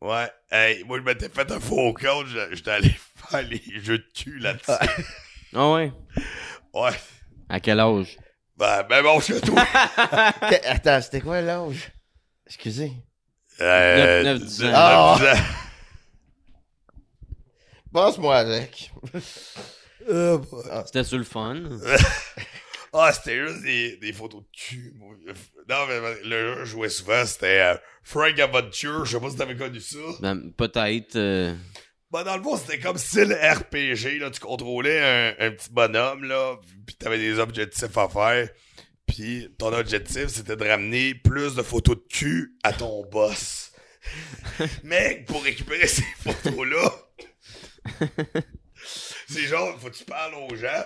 Ouais. Hey, moi, je m'étais fait un faux compte, je- j'étais allé faire les jeux de cul là-dessus. Ah ouais? ouais. À quel âge? Ben, ben bon, toi. Que- Attends, c'était quoi l'âge? Excusez. Euh, Neuf- neuf, dix ans. neuf, Ah. dix ans. Passe-moi avec. Euh, C'était sur le fun. Ah, c'était juste des, des photos de cul. moi. Non, mais le jeu que je jouais souvent, c'était euh, Frank Adventure. Je sais pas si t'avais connu ça. Ben, Peut-être. euh, Bah, dans le fond, c'était comme style RPG, là. Tu contrôlais un, un petit bonhomme, là. Puis t'avais des objectifs à faire. Puis ton objectif, c'était de ramener plus de photos de cul à ton boss. Mais pour récupérer ces photos-là, c'est genre, faut que tu parles aux gens.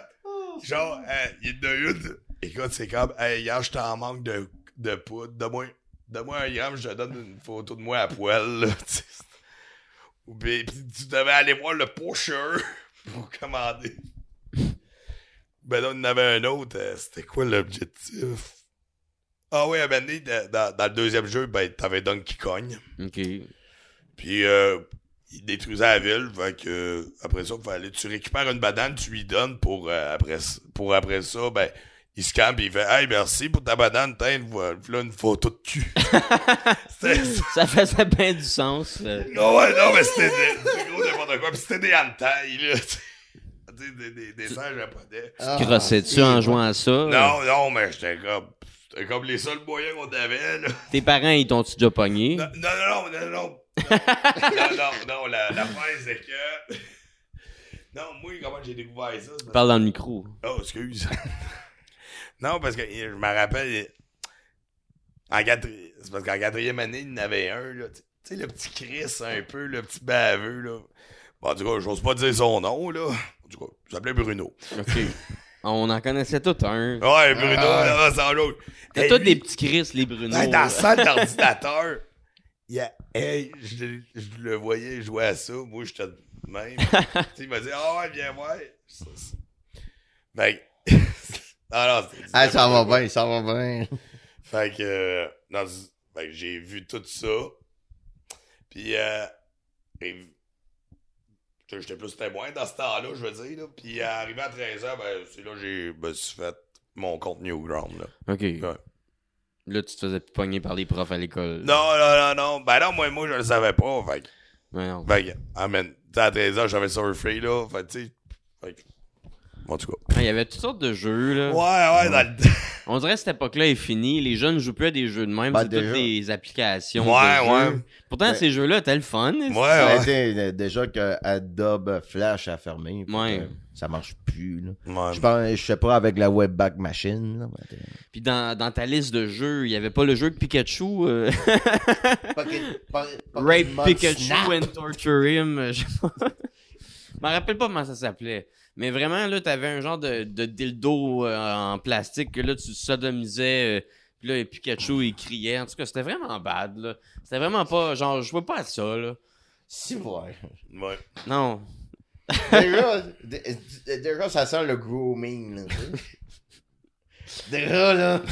Genre, euh, il y en a une. Écoute, c'est comme, hey, hier, j'étais en manque de, de poudre. Donne-moi donne-moi un gramme, je te donne une photo de moi à poil, là. Ou bien, pis tu devais aller voir le pusher pour commander. Ben là, on en avait un autre. euh, C'était quoi l'objectif? Ah oui, à un moment donné, dans, dans- le deuxième jeu, ben, t'avais Donkey Kong. Ok. Puis, euh, il détruisait la ville. Fait que, euh, après ça, fallait, tu récupères une banane, tu lui donnes pour, euh, après, pour après ça, ben, il se calme pis il fait Hey, merci pour ta banane, tiens, voilà une photo de cul. Ça. Ça faisait bien du sens. euh. Non, ouais, non, mais c'était gros n'importe quoi. C'était des hentai, là. Tu Tu des, des, japonais. Ah, Crossais-tu si, en jouant à ça? Non, non, mais j'étais comme. C'était comme les seuls moyens qu'on avait, là. Tes parents, ils t'ont-tu déjà pogné? Non, non, non, non, non, non. Non, non, non, la, la fin, c'est que. Non, moi, comment j'ai découvert ça? parce- Parle dans le micro. Oh, excuse. non, parce que je me rappelle. En quatri- C'est parce qu'en quatrième année, il y en avait un, là. Tu sais, le petit Chris, un peu, le petit baveux, là. Bon, en tout cas, j'ose pas dire son nom, là. En tout cas, il s'appelait Bruno. Ok. On en connaissait tout un. Ouais, Bruno, Ah. là, sans l'autre. T'as Hey, tous lui- des petits Chris, les Bruno. Ouais, dans la salle d'ordinateur, il y a, hey, je, je le voyais jouer à ça. Moi, j'étais de même. Il m'a dit, ah ouais, viens voir. Ça, ça. Ben, non, non, c'était- Ah, ça va bien, ça va bien. Fait que, euh, non, c'est- fait que j'ai vu tout ça. Puis, euh, j'étais- plus témoin dans ce temps-là, je veux dire. Là. Puis, euh, arrivé à 13h, ben, c'est là que j'ai me suis fait mon compte Newground. Là. Ok. Là, tu te faisais pogner par les profs à l'école. Non, non, non, non. Ben non, moi, moi je le savais pas. Fait que, Ouais, non. fait que, amen. Tu sais, à 13h, j'avais surfé, là. Fait tu sais. Fait que, en tout cas. Ah, Il y avait toutes sortes de jeux, là. Ouais, ouais, dans le. On dirait que cette époque-là est finie. Les jeunes jouent plus à des jeux de même. Ben, c'est toutes des applications. Ouais, de ouais. jeux. Pourtant, Ben- ces jeux-là étaient le fun. Ouais, ouais. été euh, déjà que Adobe Flash a fermé. Ouais. Ça marche plus. Là. Ouais. Je pense, je sais pas avec la webback machine. Là. Puis dans, dans ta liste de jeux, il y avait pas le jeu de Pikachu. euh, Pocket- po- Rape Pikachu Snap. and Torture Him. euh, Je sais pas. Je me rappelle pas comment ça s'appelait. Mais vraiment, là, t'avais un genre de, de dildo euh, en plastique que là, tu sodomisais. euh, puis là, Pikachu, il criait. En tout cas, c'était vraiment bad, là. C'était vraiment pas... Genre, je vois pas à ça, là. Si, ouais. Ouais. Non. Déjà, dé- dé- déjà, ça sent le grooming. Là, déjà, là.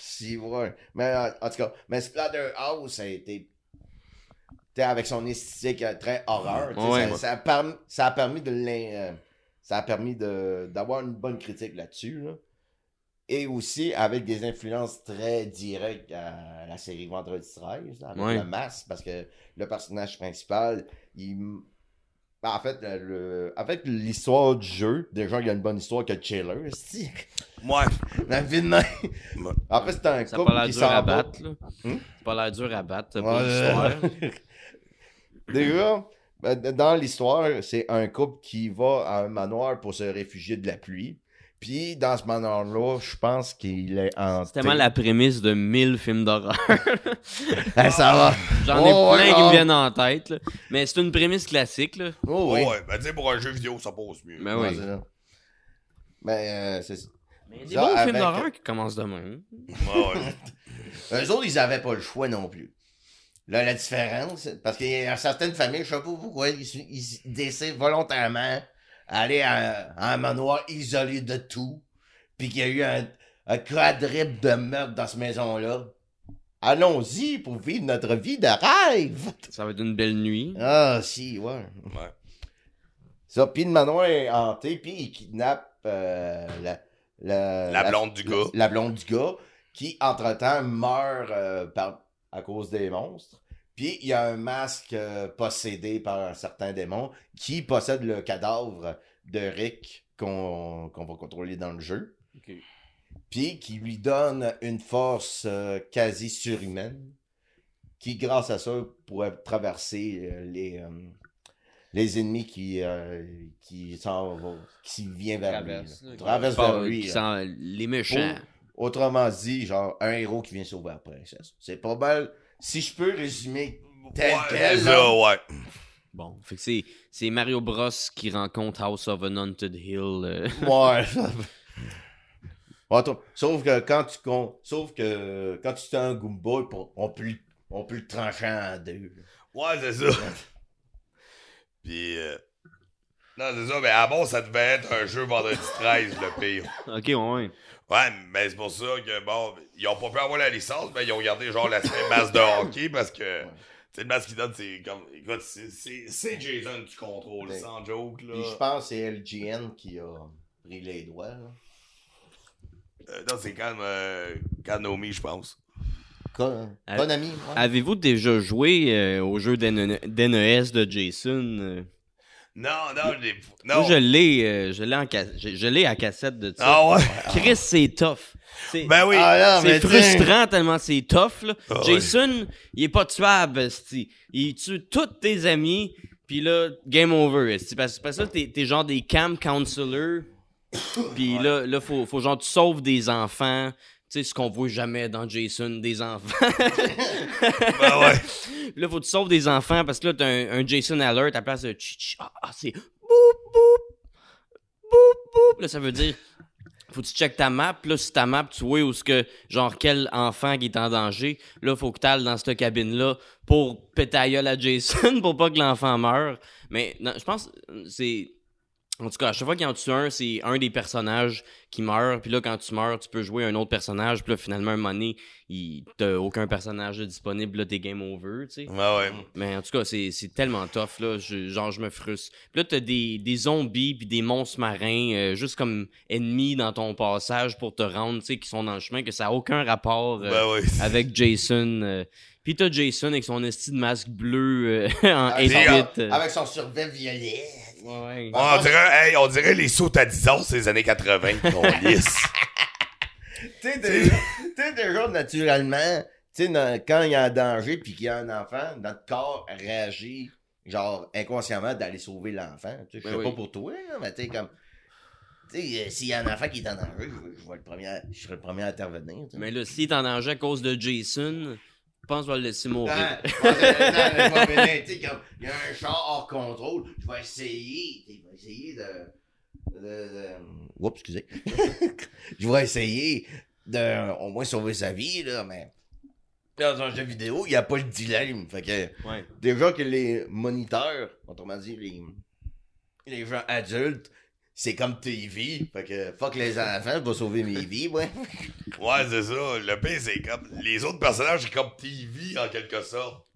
si, ouais. Mais en, en tout cas, mais Splatterhouse a été. Avec son esthétique euh, très horreur. Ouais. ça, ça a permis, ça a permis de l'in- euh, ça a permis de d'avoir une bonne critique là-dessus. Là. Et aussi avec des influences très directes à la série Vendredi 13, là, avec Ouais. le masque, parce que le personnage principal, il. ben, En fait, le- avec l'histoire du jeu, déjà, il y a une bonne histoire que Chiller. si. Ouais. Film, même. Ouais. En fait, c'est un Ça couple pas l'air qui s'en va. battre, là. Hmm? C'est pas l'air dur à battre Ouais. l'histoire. Déjà, ben, dans l'histoire, c'est un couple qui va à un manoir pour se réfugier de la pluie. Puis, dans ce manoir-là, je pense qu'il est hanté. C'est tellement la prémisse de 1000 films d'horreur. Ça va. J'en ai Oh, ouais, plein qui me viennent en tête, là. Mais c'est une prémisse classique, là. Oh, oui. Ouais, ben, pour un jeu vidéo, ça passe mieux. Ben oui. c'est ça. Mais, euh, c'est ça. Mais il y a des bons avec- films d'horreur qui commencent demain. Ouais, ouais. Eux autres, ils avaient pas le choix non plus. Là, la différence, parce qu'il y a certaines familles, je sais pas pourquoi, ils, ils décident volontairement aller à, à un manoir isolé de tout, puis qu'il y a eu un, un quadruple de meurtres dans cette maison-là. Allons-y pour vivre notre vie de rêve. Ça va être une belle nuit. Ah, si, ouais. Ouais. Ça, puis le manoir est hanté, puis il kidnappe euh, la, la, La blonde du gars. La, blonde du gars, qui, entre-temps, meurt euh, par, à cause des monstres. Puis il y a un masque euh, possédé par un certain démon qui possède le cadavre de Rick qu'on va contrôler dans le jeu. Puis qui lui donne une force euh, quasi surhumaine. Qui, grâce à ça, pourrait traverser euh, les, les ennemis qui, qui, viennent vers Traverse, lui. Traverse vers lui. les méchants. Autrement dit, genre, un héros qui vient sauver la princesse. C'est pas mal. Si je peux résumer tel Ouais, quel, là. ça, ouais. Bon, fait que c'est, c'est Mario Bros qui rencontre House of an Haunted Hill. euh. Ouais. Attends, sauf que quand tu con... sauf que quand tu t'es un Goomba, on peut, le- on peut le trancher en deux. Ouais, c'est ça. Puis, euh, non, c'est ça, mais avant, ça devait être un jeu vendredi 13, le pire. ok, ouais. Ouais, mais c'est pour ça que, bon, ils ont pas pu avoir la licence, mais ils ont gardé, genre, la masse de hockey parce que, tu sais, le masque qu'ils donnent, c'est comme, écoute, c'est- Jason contrôles, Ouais. sans joke, là. Puis je pense que c'est LGN qui a pris les doigts. là. Euh, non, c'est quand euh, Kanomi, je pense. Con... Ah. Konami, ouais. Avez-vous déjà joué euh, au jeu d'N- d'NES de Jason euh? Non, non, je l'ai- non. Moi, je l'ai, euh, je l'ai en ca- je, je l'ai à cassette de ça. Ah ouais? Chris, c'est tough. C'est, Ben oui. Ah, c'est frustrant tellement c'est tough. Là. Ah ouais. Jason, il est pas tuable. Il tue tous tes amis. Puis là, game over. esti. Parce, que t'es, t'es genre des camp counselors. Puis là, là faut, faut genre tu sauves des enfants. Sais, ce qu'on voit jamais dans Jason, des enfants. Ben ouais. Là, faut que tu sauves des enfants parce que là, t'as un, un Jason Alert à la place de tch, ah, ah, c'est boop, boop, boop, boop. Là, ça veut dire, faut que tu checkes ta map. Là, sur ta map, tu vois où ce que, genre, quel enfant qui est en danger. Là, faut que tu ailles dans cette cabine-là pour péter à Jason pour pas que l'enfant meure. Mais non, je pense, c'est. En tout cas, à chaque fois qu'il en tue un, c'est un des personnages qui meurt. Puis là, quand tu meurs, tu peux jouer un autre personnage. Puis là, finalement, un moment donné, il... t'as aucun personnage disponible. Là, t'es game over, tu sais. Ben ouais. Mais en tout cas, c'est c'est tellement tough, là. Je- genre, je me frustre. Puis là, t'as des, des zombies puis des monstres marins euh, juste comme ennemis dans ton passage pour te rendre, tu sais, qui sont dans le chemin, que ça a aucun rapport euh, Ben avec Jason. euh. Puis t'as Jason avec son esti de masque bleu euh, en Avec 8 son, bits. euh. avec son survêt violet. Ouais, ouais. Ouais, on, dirait, hey, on dirait les sauts à 10 ans, ces années 80, qu'on lisse. Tu sais, déjà, tu sais, déjà, naturellement, tu sais, dans- quand il y a un danger puis qu'il y a un enfant, notre corps réagit, genre, inconsciemment d'aller sauver l'enfant. Tu sais, je Ben sais oui. pas pour toi, là, mais tu sais, comme. Tu sais, euh, s'il y a un enfant qui est en danger, je, je vais le premier, à- je serai le premier à intervenir. Mais là, s'il est en danger à cause de Jason, je pense que je vais le laisser mourir. Il y a un char hors contrôle, je vais essayer, je vais essayer de. de, de... Oups, excusez. je vais essayer de, au moins, sauver sa vie, là, mais. Dans un jeu vidéo, il n'y a pas le dilemme. Fait que, Ouais. déjà que les moniteurs, autrement dit, les, les gens adultes, c'est comme TV. Fait que, fuck les enfants, je vais sauver mes vies, ouais. Ouais, c'est ça. Le pire, c'est comme. Les autres personnages, c'est comme TV en quelque sorte.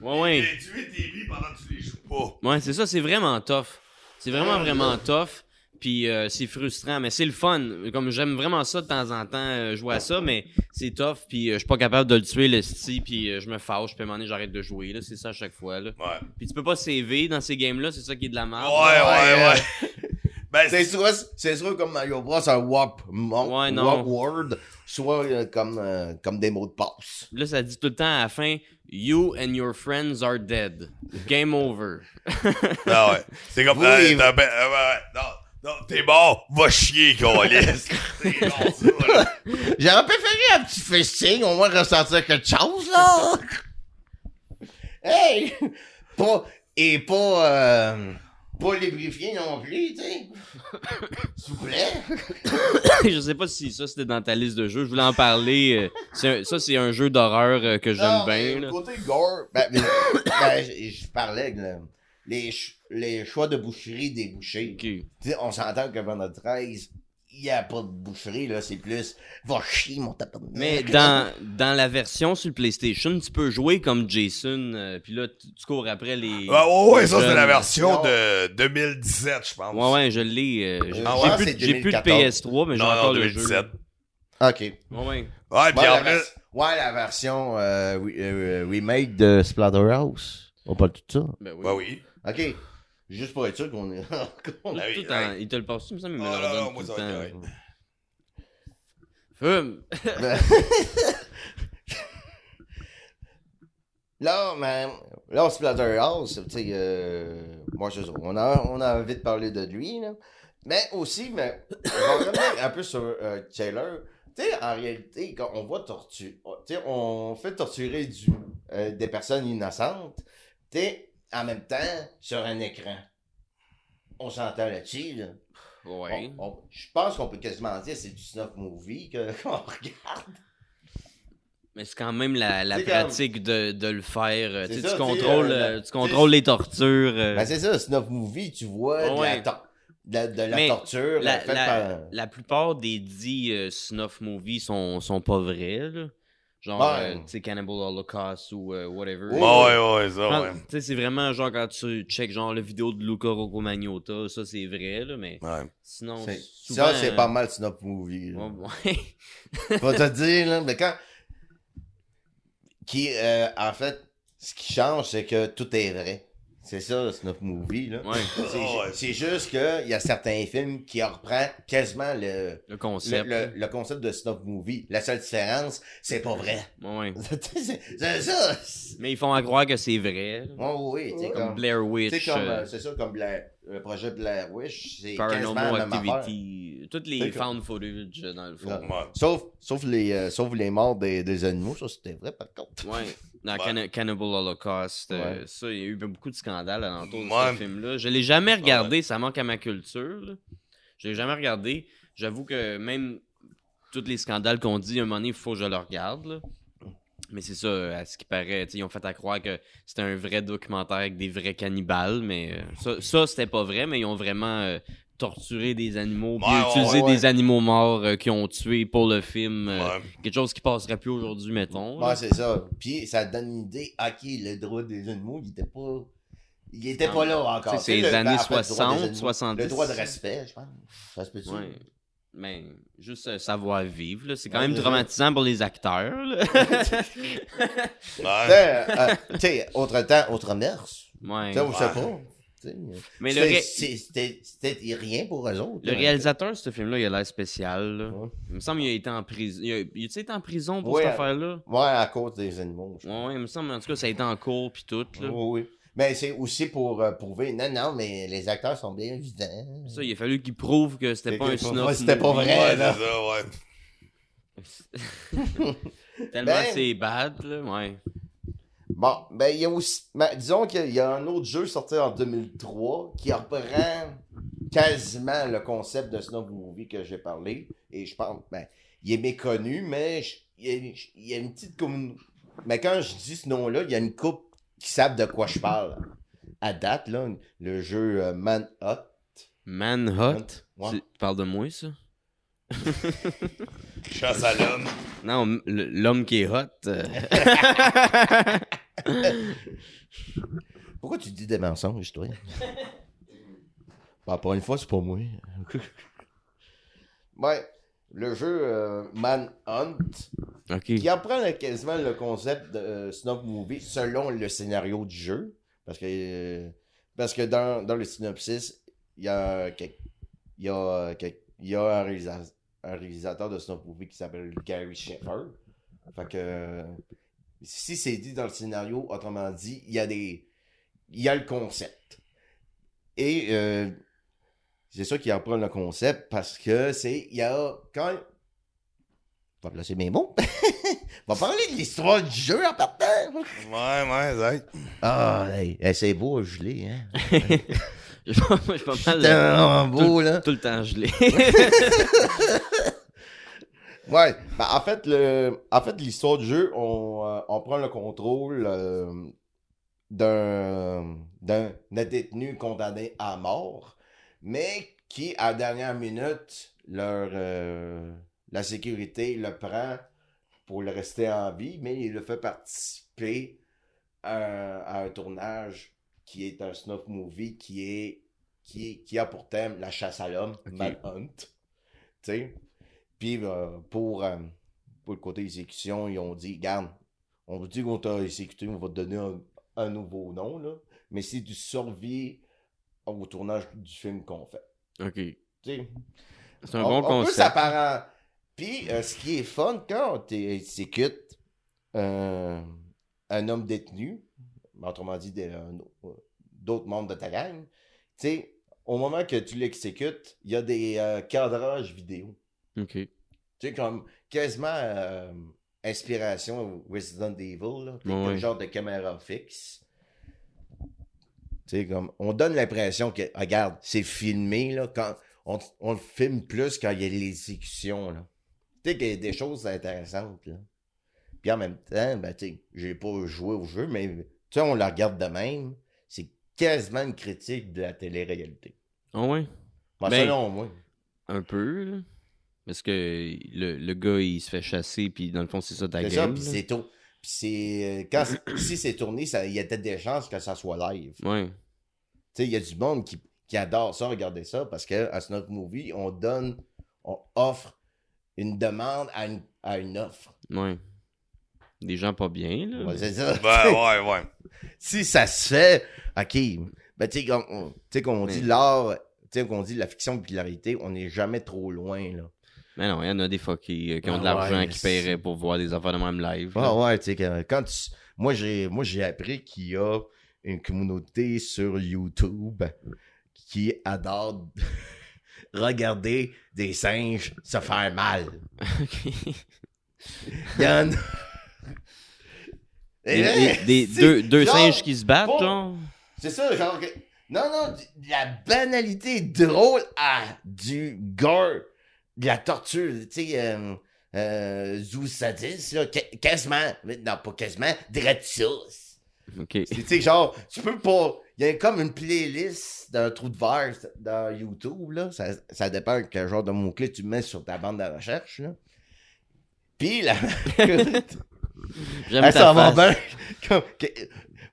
Ouais, ouais. Tu tuer TV pendant que tu les joues pas. Ouais, c'est ça, c'est vraiment tough. C'est vraiment, Ah, vraiment tough. Puis euh, c'est frustrant, mais c'est le fun. Comme j'aime vraiment ça de temps en temps, euh, jouer à ça, mais c'est tough. Puis euh, je suis pas capable de le tuer, le sti, puis euh, je me fâche. Puis à un moment donné, j'arrête de jouer. là C'est ça à chaque fois. Là. Ouais. Puis tu peux pas CV dans ces games-là, c'est ça qui est de la merde. Ouais, ouais, ouais. ouais. Ben, C'est soit, c'est soit comme Mario Bros, un warp, mon- Ouais, warp word, soit euh, comme, euh, comme des mots de passe. Là, ça dit tout le temps à la fin You and your friends are dead. Game over. Non, ouais. C'est comme. Oui. euh, t'as- ben, euh, non, non, t'es mort, va chier, là. J'aurais préféré un petit festing, au moins ressentir quelque chose, là. hey! Pas, et pas, euh, pas lubrifié non plus, tu sais. S'il vous plaît. je sais pas si ça c'était dans ta liste de jeux. Je voulais en parler. euh, un- ça, c'est un jeu d'horreur euh, que j'aime bien. là. Côté gore, ben, ben, je, parlais de le- les, les choix de boucherie des bouchers. On s'entend que pendant 13, il n'y a pas de boucherie, là, c'est plus va chier mon tapin Mais dans, dans la version sur le PlayStation, tu peux jouer comme Jason, euh, puis là, tu, tu cours après les. Ouais, ouais, ça, c'est la version Non. de 2017, je pense. Ouais, ouais, je l'ai. euh, j'ai plus, plus de 2014. PS3, mais j'ai non, encore le 2017. jeu. Ok. Ouais, ouais. Ouais, puis Ouais, en la, plus. vers- ouais, la version euh, re- euh, remake de Splatterhouse. On parle de tout ça? Ben oui. Oui. Ok. Juste pour être sûr qu'on est. qu'on a- oui, Tout il te le passe, il me semble, il me Oh, le non, redonne moi, tout ça le être temps. Fume! Là, mais, là, au Splatterhouse, tu sais, euh, moi, c'est ça. On a, on a envie de parler de lui, là. Mais aussi, mais, on va revenir un peu sur euh, Taylor. Tu sais, en réalité, quand on voit torturer, tu sais, on fait torturer du, euh, des personnes innocentes, tu sais, en même temps, sur un écran. On s'entend là-dessus, là. Ouais. Je pense qu'on peut quasiment dire que c'est du snuff movie que- qu'on regarde. Mais c'est quand même la, la C'est comme- pratique de, de le faire. Tu ça, contrôles, euh, la- tu contrôles les tortures. euh, Ben, c'est ça, snuff movie, tu vois de, la, Ouais. tor- de, de la Mais torture la, par... plupart des dits euh, snuff movies sont, sont pas vrais. là. Genre, Ouais. euh, tu sais, Cannibal Holocaust ou euh, whatever. Ouais, Ouais, ouais, ça, ouais. Tu sais, c'est vraiment genre quand tu check genre la vidéo de Luca Roccomagnota, ça c'est vrai, là, mais Ouais. sinon. C'est- souvent, ça, c'est euh, pas mal snuff movie. là. ouais, ouais. Faut te dire, là, mais quand... Qui, euh, en fait, ce qui change, c'est que tout est vrai. C'est ça, snuff movie, là. Ouais, C'est, Oh, ouais. c'est juste qu'il y a certains films qui reprennent quasiment le, le concept. le- le concept de snuff movie. La seule différence, c'est pas vrai. Ouais. c'est, c'est ça. Mais ils font à croire que c'est vrai. Oh, oui, sais, Comme comme... Blair Witch, comme, euh, c'est ça, comme Blair- le projet Blair Wish, c'est quasiment Paranormal. Activity, toutes les C'est comme- found footage euh, dans le fond. Sauf, sauf, les, euh, sauf les morts des, des animaux, ça c'était vrai par contre. Ouais. Dans Ouais. Cannibal Holocaust, euh, ça, il y a eu beaucoup de scandales alentour de ce film-là. Je l'ai jamais regardé, ça manque à ma culture. là. Je l'ai jamais regardé. J'avoue que même tous les scandales qu'on dit, à un moment donné, il faut que je le regarde. là. Mais c'est ça, à ce qui paraît, ils ont fait à croire que c'était un vrai documentaire avec des vrais cannibales, mais euh, ça, ça c'était pas vrai, mais ils ont vraiment euh, torturé des animaux, puis Ouais, ouais, utilisé ouais. des animaux morts euh, qui ont tué pour le film. euh, Ouais. Quelque chose qui passerait plus aujourd'hui, mettons. Ouais, c'est ça. Puis ça donne une idée, ok, le droit des animaux, il était pas. Il était Non. pas là encore. Tu sais, c'est les le- années en fait, le droit des 60, animaux. 70. Le droit de respect, je pense. Ça se peut-tu? Ouais. Mais juste euh, savoir vivre, là, c'est quand Ouais, même traumatisant pour les acteurs. là. Tu Ouais. sais, euh, tu sais, autre temps, autre mœurs. ouais. Ça, on sait pas. Sais, Mais le, c'était- rien pour eux autres. le là. réalisateur de ce film-là, il a l'air spécial. là. Ouais. Il me semble qu'il a été en prison. Il a, il été en prison pour Ouais. cette affaire-là? Ouais, à cause des animaux. ouais, il me semble, en tout cas, ça a été en cours puis tout. Là. Oui, oui. Mais c'est aussi pour euh, prouver, non, non, mais les acteurs sont bien évidents. Ça, il a fallu qu'il prouve que c'était pas un moi, c'était pas vrai. Ouais, là. c'est ça, ouais. Tellement Ben- c'est bad, là. Ouais. Bon, ben, il y a aussi. ben, disons qu'il y a un autre jeu sorti en 2003 qui reprend quasiment le concept de Snow Movie que j'ai parlé. Et je pense, ben, il est méconnu, mais je- il y, a, il y a une petite communauté. Mais quand je dis ce nom-là, il y a une couple qui savent de quoi je parle. À date, là, le jeu euh, Manhunt. Manhunt. Ouais. Tu tu parles de moi, ça? Chasse à l'homme. Non, l'homme qui est hot. Pourquoi tu dis des mensonges, toi? bah, pour une fois, c'est pas moi. ouais, le jeu euh, Manhunt, qui apprend quasiment le concept de euh, Movie selon le scénario du jeu. Parce que, euh, parce que dans, dans le synopsis, il y a, y a, y a un, réalisa- un réalisateur de Snuff Movie qui s'appelle Gary Sheffer. Fait que si c'est dit dans le scénario, autrement dit, il y a des. Il y a le concept. Et euh, c'est ça qui apprend le concept parce que c'est. Il y a. Quand. On va placer mes mots. On va parler de l'histoire du jeu en partant. Ouais, ouais, Zach. Ah, hey, hey, c'est beau à geler, hein. Je suis pas- je mal. C'est vraiment beau, là. Tout le temps gelé. Ouais, ben, en fait, le, en fait, l'histoire du jeu, on, euh, on prend le contrôle euh, d'un, détenu condamné à mort, mais qui, à la dernière minute, leur, euh, la sécurité le prend pour le rester en vie, mais il le fait participer à, à un tournage qui est un snuff movie qui est qui, qui a pour thème la chasse à l'homme, Manhunt. Tu sais? Puis euh, pour, euh, pour le côté exécution, ils ont dit, garde, on vous dit qu'on t'a exécuté, on va te donner un, un nouveau nom, là. Mais c'est du survie au tournage du film qu'on fait. Ok. C'est un on, bon on peut concept. s'apparenter. Puis, euh, ce qui est fun, quand tu exécutes euh, un homme détenu, autrement dit, d'autres membres de ta gang, tu sais, au moment que tu l'exécutes, il y a des euh, cadrages vidéo. Ok. Tu sais, comme quasiment euh, inspiration Resident Evil, là. Ouais, un genre de caméra fixe. Tu sais, comme, on donne l'impression que, regarde, c'est filmé, là, quand, on, on le filme plus quand il y a l'exécution, là. Tu sais, qu'il y a des choses intéressantes, là. Puis en même temps, ben, tu sais, j'ai pas joué au jeu, mais, tu sais, on la regarde de même. C'est quasiment une critique de la télé-réalité. Ah ouais? Ben, Ben, selon moi. Un peu, là. Parce que le, le gars, il se fait chasser, puis dans le fond, c'est ça ta C'est ça, game. puis c'est tout. Puis c'est. euh, Quand si c'est tourné, ça- il y a peut-être des chances que ça soit live. Tu Ouais. sais, il y a du monde qui, qui adore ça, regarder ça, parce que à Snuff Movie, on donne, on offre une demande à une, à une offre. Ouais. Des gens pas bien, là. Ouais, c'est ça. Ben, ouais, ouais. si ça se fait, ok. Ben, tu sais, comme on- tu sais, qu'on dit l'art, tu sais, qu'on dit la fiction puis la réalité, on n'est jamais trop loin, là. Mais non, il y en a des fuckés euh, qui ont Ah de l'argent ouais, qui paieraient pour voir des affaires de même live. Ah là. ouais, tu sais, que quand tu... Moi, j'ai, moi, j'ai appris qu'il y a une communauté sur YouTube qui adore regarder des singes se faire mal. Ok. Il y en a... Des, là, deux deux genre- singes qui se battent, bon. genre? C'est ça, genre... Non, non, la banalité drôle à du gore, de la torture, tu sais... Euh, euh, Zoo Sadis, là, qua- quasiment, non, pas quasiment, Dreadsus. Ok. C'est, tu sais, genre, tu peux pas. Il y a comme une playlist d'un trou de verre dans YouTube, là. Ça, ça dépend quel genre de mot-clé tu mets sur ta bande de recherche, là. Puis, la. J'aime ta ça va bien.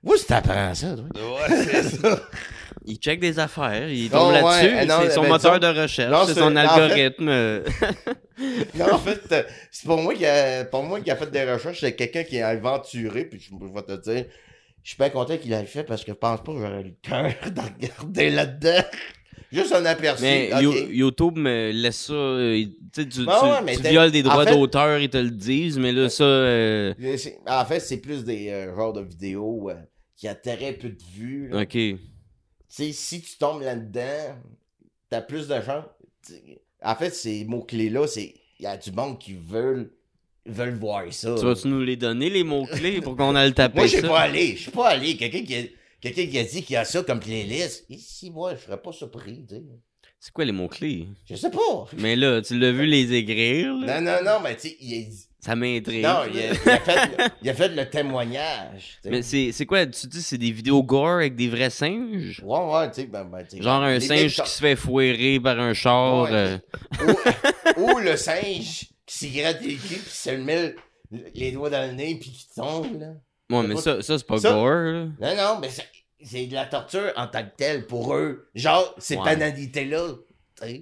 Où est-ce que t'apprends ça, toi? Ouais, c'est ça. Il check des affaires, il tombe là-dessus. eh c'est son ben, moteur de recherche, non, c'est son algorithme. Non, en fait, euh, c'est pour moi qui a, pour moi qui a fait des recherches. C'est quelqu'un qui a aventuré, puis je, je vais te dire. Je suis bien content qu'il l'ait fait parce que je pense pas que j'aurais le cœur de regarder là-dedans. Juste un aperçu. Mais YouTube me laisse ça. euh, tu tu, Ah ouais, violes des en droits fait- d'auteur, ils te le disent, mais là, ça. euh, En fait, c'est plus des euh, genres de vidéos qui a très peu de vues. là. Ok. Sais, si tu tombes là-dedans, t'as plus de chance. En fait, ces mots-clés-là, c'est. Il y a du monde qui veulent, veulent voir ça. Tu vas-tu nous les donner, les mots-clés, pour qu'on aille le taper Moi, je suis pas allé. Je suis pas allé. Quelqu'un qui a, qui a dit qu'il y a ça comme playlist. Ici, moi, je serais pas surpris. tu sais. C'est quoi les mots-clés? Je sais pas. Mais là, tu l'as vu les écrire, là? Non, non, non, mais tu sais, il. Ça m'intrigue. Non, il a, il a fait, il a fait le témoignage. Mais c'est c'est quoi? Tu dis c'est des vidéos gore avec des vrais singes? Ouais, ouais, tu sais, ben, ben, Genre un singe qui se fait fouetter par un char. Ouais, euh, ou, ou le singe qui s'y gratte les pieds puis se met les doigts dans le nez puis qui tombe, là. Ouais, mais pas- ça, ça c'est pas ça- gore, là. Non, non, mais c'est- c'est de la torture en tant que telle pour eux. Genre, ces Ouais. banalités-là.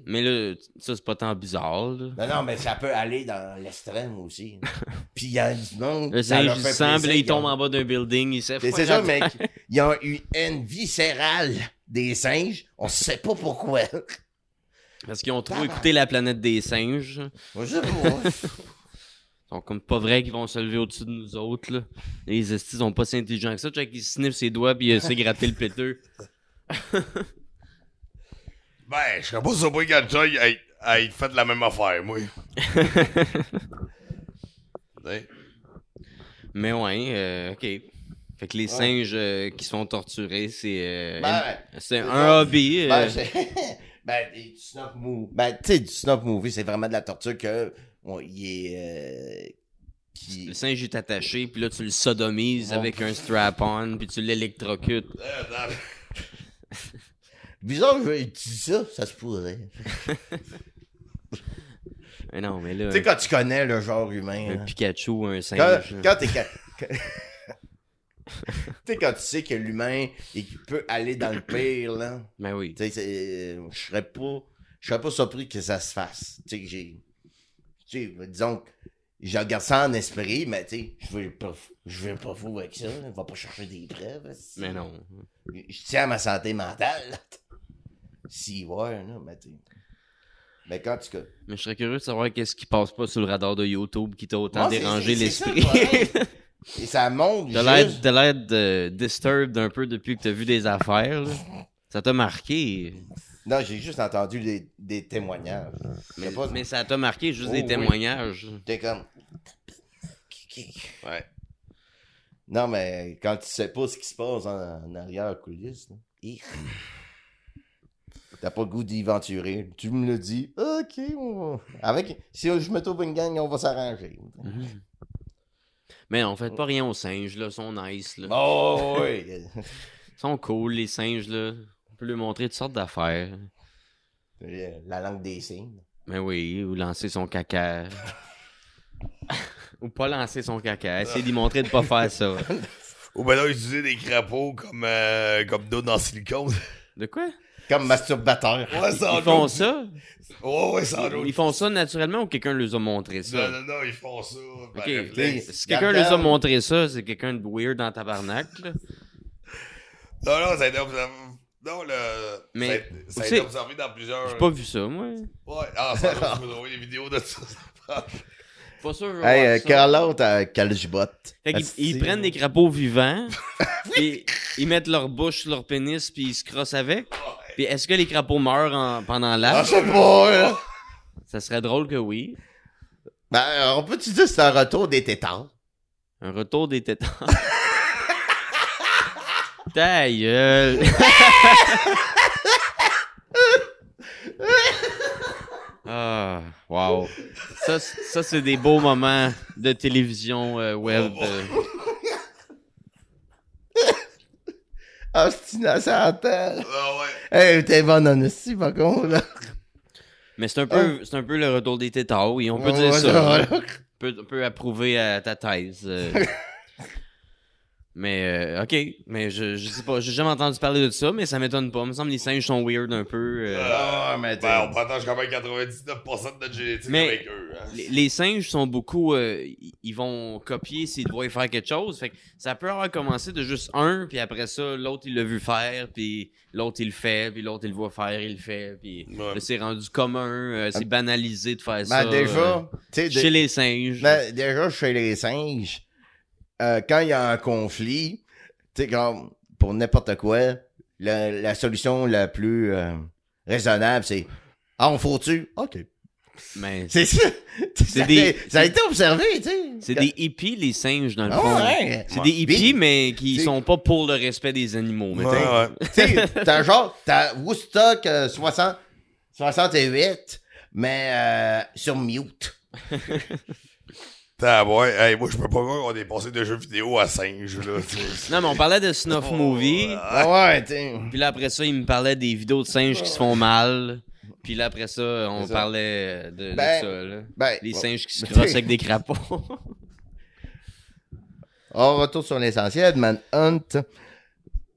Mais là, ça c'est pas tant bizarre, là. Non, non, mais ça peut aller dans l'extrême aussi. puis il y a du monde. Se sent, puis là, ils tombe ont- en bas d'un building, C'est c'est ça, mec. Ils ont eu une viscérale des singes. On sait pas pourquoi. Parce qu'ils ont trop écouté la planète des singes. Moi, je sais pas. Ils sont comme pas vrai qu'ils vont se lever au-dessus de nous autres, là. Les estis sont pas si intelligents que ça. Check, il sniffe ses doigts, puis il s'est gratté le péteux. Ben, je serais pas surpris qu'un Joy ait, ait fait la même affaire, moi. Mais ouais, euh, ok. Fait que les singes euh, qui sont torturés, c'est euh, Ben, c'est un hobby. euh, Ben, c'est- ben, du snuff movie. Ben, tu sais, du snuff movie, c'est vraiment de la torture que. on- il est. euh, qui... Le singe est attaché, puis là tu le sodomises Ouais. avec un strap-on, puis tu l'électrocutes. Bizarre tu dis ça, ça se pourrait. Mais non, mais là, Tu sais, quand tu connais le genre humain. un là. Pikachu ou un singe. Quand, quand t'es. tu sais, quand tu sais que l'humain peut aller dans le pire, là. Ben oui. Tu sais, je serais pas. Je serais pas surpris que ça se fasse. Tu sais, que j'ai. Tu sais, disons que je regarde ça en esprit, mais tu sais, je vais pas, je vais pas fou avec ça. là. Je vais pas chercher des preuves. Mais non. Je tiens à ma santé mentale. S'y voir, là, mais tu Mais quand tu. Mais je serais curieux de savoir qu'est-ce qui passe pas sur le radar de YouTube qui t'a autant dérangé l'esprit. Et ça monte T'as l'air, de disturbed un peu depuis que t'as vu des affaires. là. Ça t'a marqué. Non, j'ai juste entendu des, des témoignages. Mais, pas- mais ça t'a marqué juste Oh, des oui. témoignages. T'es comme. Ouais. Non, mais quand tu sais pas ce qui se passe en, en arrière coulisses, là, hi. T'as pas le goût d'y venturer. Tu me le dis, ok, on va. Avec, si je me trouve une gang, on va s'arranger. Mhm. Mais on fait pas rien aux singes, là. Ils sont nice, là. Oh, oui. Ils sont cool, les singes, là. On peut leur montrer toutes sortes d'affaires. La langue des signes. Mais oui, ou lancer son caca. ou pas lancer son caca. Essayer d'y montrer de pas faire ça. Ou ben là, utiliser des crapauds comme, euh, comme d'autres dans silicone. De quoi? Comme masturbateur. Ouais, Ils font ça? Ouais, ouais, sans doute. Ils font ça naturellement ou quelqu'un leur a montré ça? Non, non, non, ils font ça. par Ok, réflexe. Si quelqu'un leur a montré ça, c'est quelqu'un de weird dans tabarnak. Là. Non, non, ça a été observé. Non, le. Mais ça a, ça a aussi- été observé dans plusieurs. J'ai pas vu ça, moi. Ouais, ah, ça, je peux trouver des vidéos de ça. Pas sûr. je Hey, euh. Carlotte à Caljbot. Fait qu'ils- ils prennent des crapauds vivants, puis ils mettent leur bouche sur leur pénis, puis ils se crossent avec. Puis est-ce que les crapauds meurent en- pendant Ah, l'âge? je sais pas, là. Ça serait drôle que oui. Ben, euh, on peut-tu dire que c'est un retour des tétards? Un retour des tétans? Ta gueule. ah, wow. Ça, c- ça c'est des beaux moments de télévision euh, web. euh. Ah, c'est innocent. Ah ouais. Hey, t'es bonne en esti, par contre, là. Mais c'est un peu, c'est un peu le retour des tétards, oui, on peut Ouais, dire ouais, ça. On peut, on peut approuver à ta thèse. euh. mais, euh, ok, mais je, je sais pas, j'ai jamais entendu parler de ça, mais ça m'étonne pas. Il me semble que les singes sont weird un peu. euh. Ah, mais t'es- Ben, on partage quand même 99% de notre génétique Mais- avec eux. Hein. Les, les singes sont beaucoup. euh, ils- ils vont copier s'ils doivent faire quelque chose. Fait que ça peut avoir commencé de juste un, puis après ça, l'autre il l'a vu faire, puis l'autre il le fait, puis l'autre il le voit faire, il le fait, puis Ouais. là, c'est rendu commun, euh, c'est banalisé de faire ça. Ben, déjà, euh, tu sais, chez les singes. Ben, déjà, chez les singes, euh, quand il y a un conflit, tu sais, comme pour n'importe quoi, la, la solution la plus euh, raisonnable, c'est Ah, on faut-tu? OK. Mais C'est ça. ça, des- a- ça a été observé, tu sais. c'est des hippies, les singes, dans le Ah fond. ouais. C'est des hippies, Puis, mais qui sont pas pour le respect des animaux. mettons. Ouais, ouais. Tu sais, t'as genre, t'as Woodstock euh, 60, 68, mais euh, sur mute. T'as, ouais, hey, moi, je peux pas voir qu'on est passé de jeux vidéo à singe, là. Non, mais on parlait de snuff Oh, movie. Ah ouais, tu sais. Puis là, après ça, il me parlait des vidéos de singes qui se font mal. Puis là, après ça, on ça. parlait de, de Ben, ça, là. Ben, Les singes qui se crossent t'sais- avec des crapauds. On retourne sur l'essentiel, Manhunt.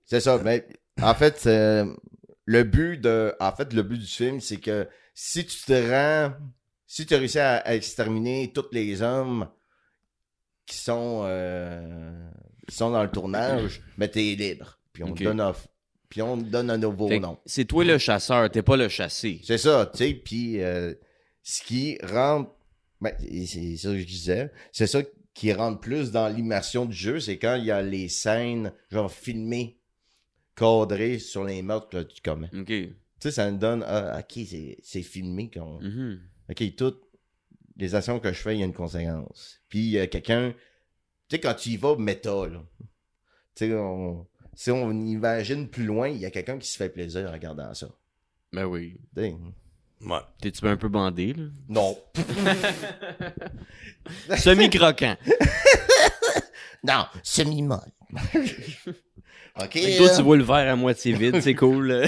C'est ça, mais en fait, c'est- le but de en fait le but du film, c'est que si tu te rends si tu réussis à, à exterminer tous les hommes qui sont euh, qui sont dans le tournage, ben t'es libre. Puis on te donne un puis on te donne un nouveau Fait nom. c'est toi le chasseur, t'es pas le chassé. C'est ça, tu sais, puis euh, ce qui rentre, ben, c'est ça que je disais, c'est ça qui rentre plus dans l'immersion du jeu, c'est quand il y a les scènes, genre filmées, cadrées sur les meurtres que tu commets. Ok. Tu sais, ça me donne, ah, ok, c'est filmé, qu'on, Mhm. Ok, toutes les actions que je fais, il y a une conséquence. Puis il y a quelqu'un, tu sais, quand tu y vas méta, là, tu sais, on- si on imagine plus loin, il y a quelqu'un qui se fait plaisir en regardant ça. Ben oui. Tu sais, Ouais. T'es-tu un peu bandé, là? Non. Semi-croquant. Non, semi-molle. OK. Que toi, tu vois le verre à moitié vide, c'est cool.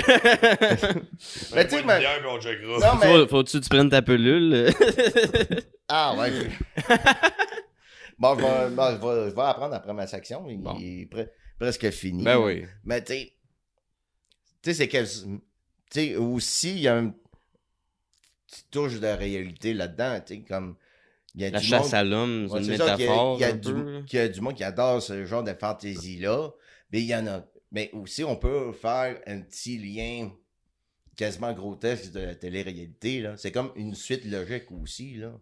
Mais tu sais, mais-. Non, mais... Faut- Faut-tu que tu prennes ta pelule? Ah, ouais. bon, je vais, bon, je vais- je vais apprendre après ma section. Il Bon. est pre- presque fini. ben oui. Mais tu sais, tu sais, c'est que... Tu sais, aussi, il y a une petite touche de réalité là-dedans, tu sais, comme... Il y a La du chasse monde- à l'homme, c'est Ouais, une y a- métaphore. Il y, a un du, y a du monde qui adore ce genre de fantaisie-là. Mais il y en a. Mais aussi, on peut faire un petit lien. quasiment grotesque de la télé-réalité. C'est comme une suite logique aussi. Là.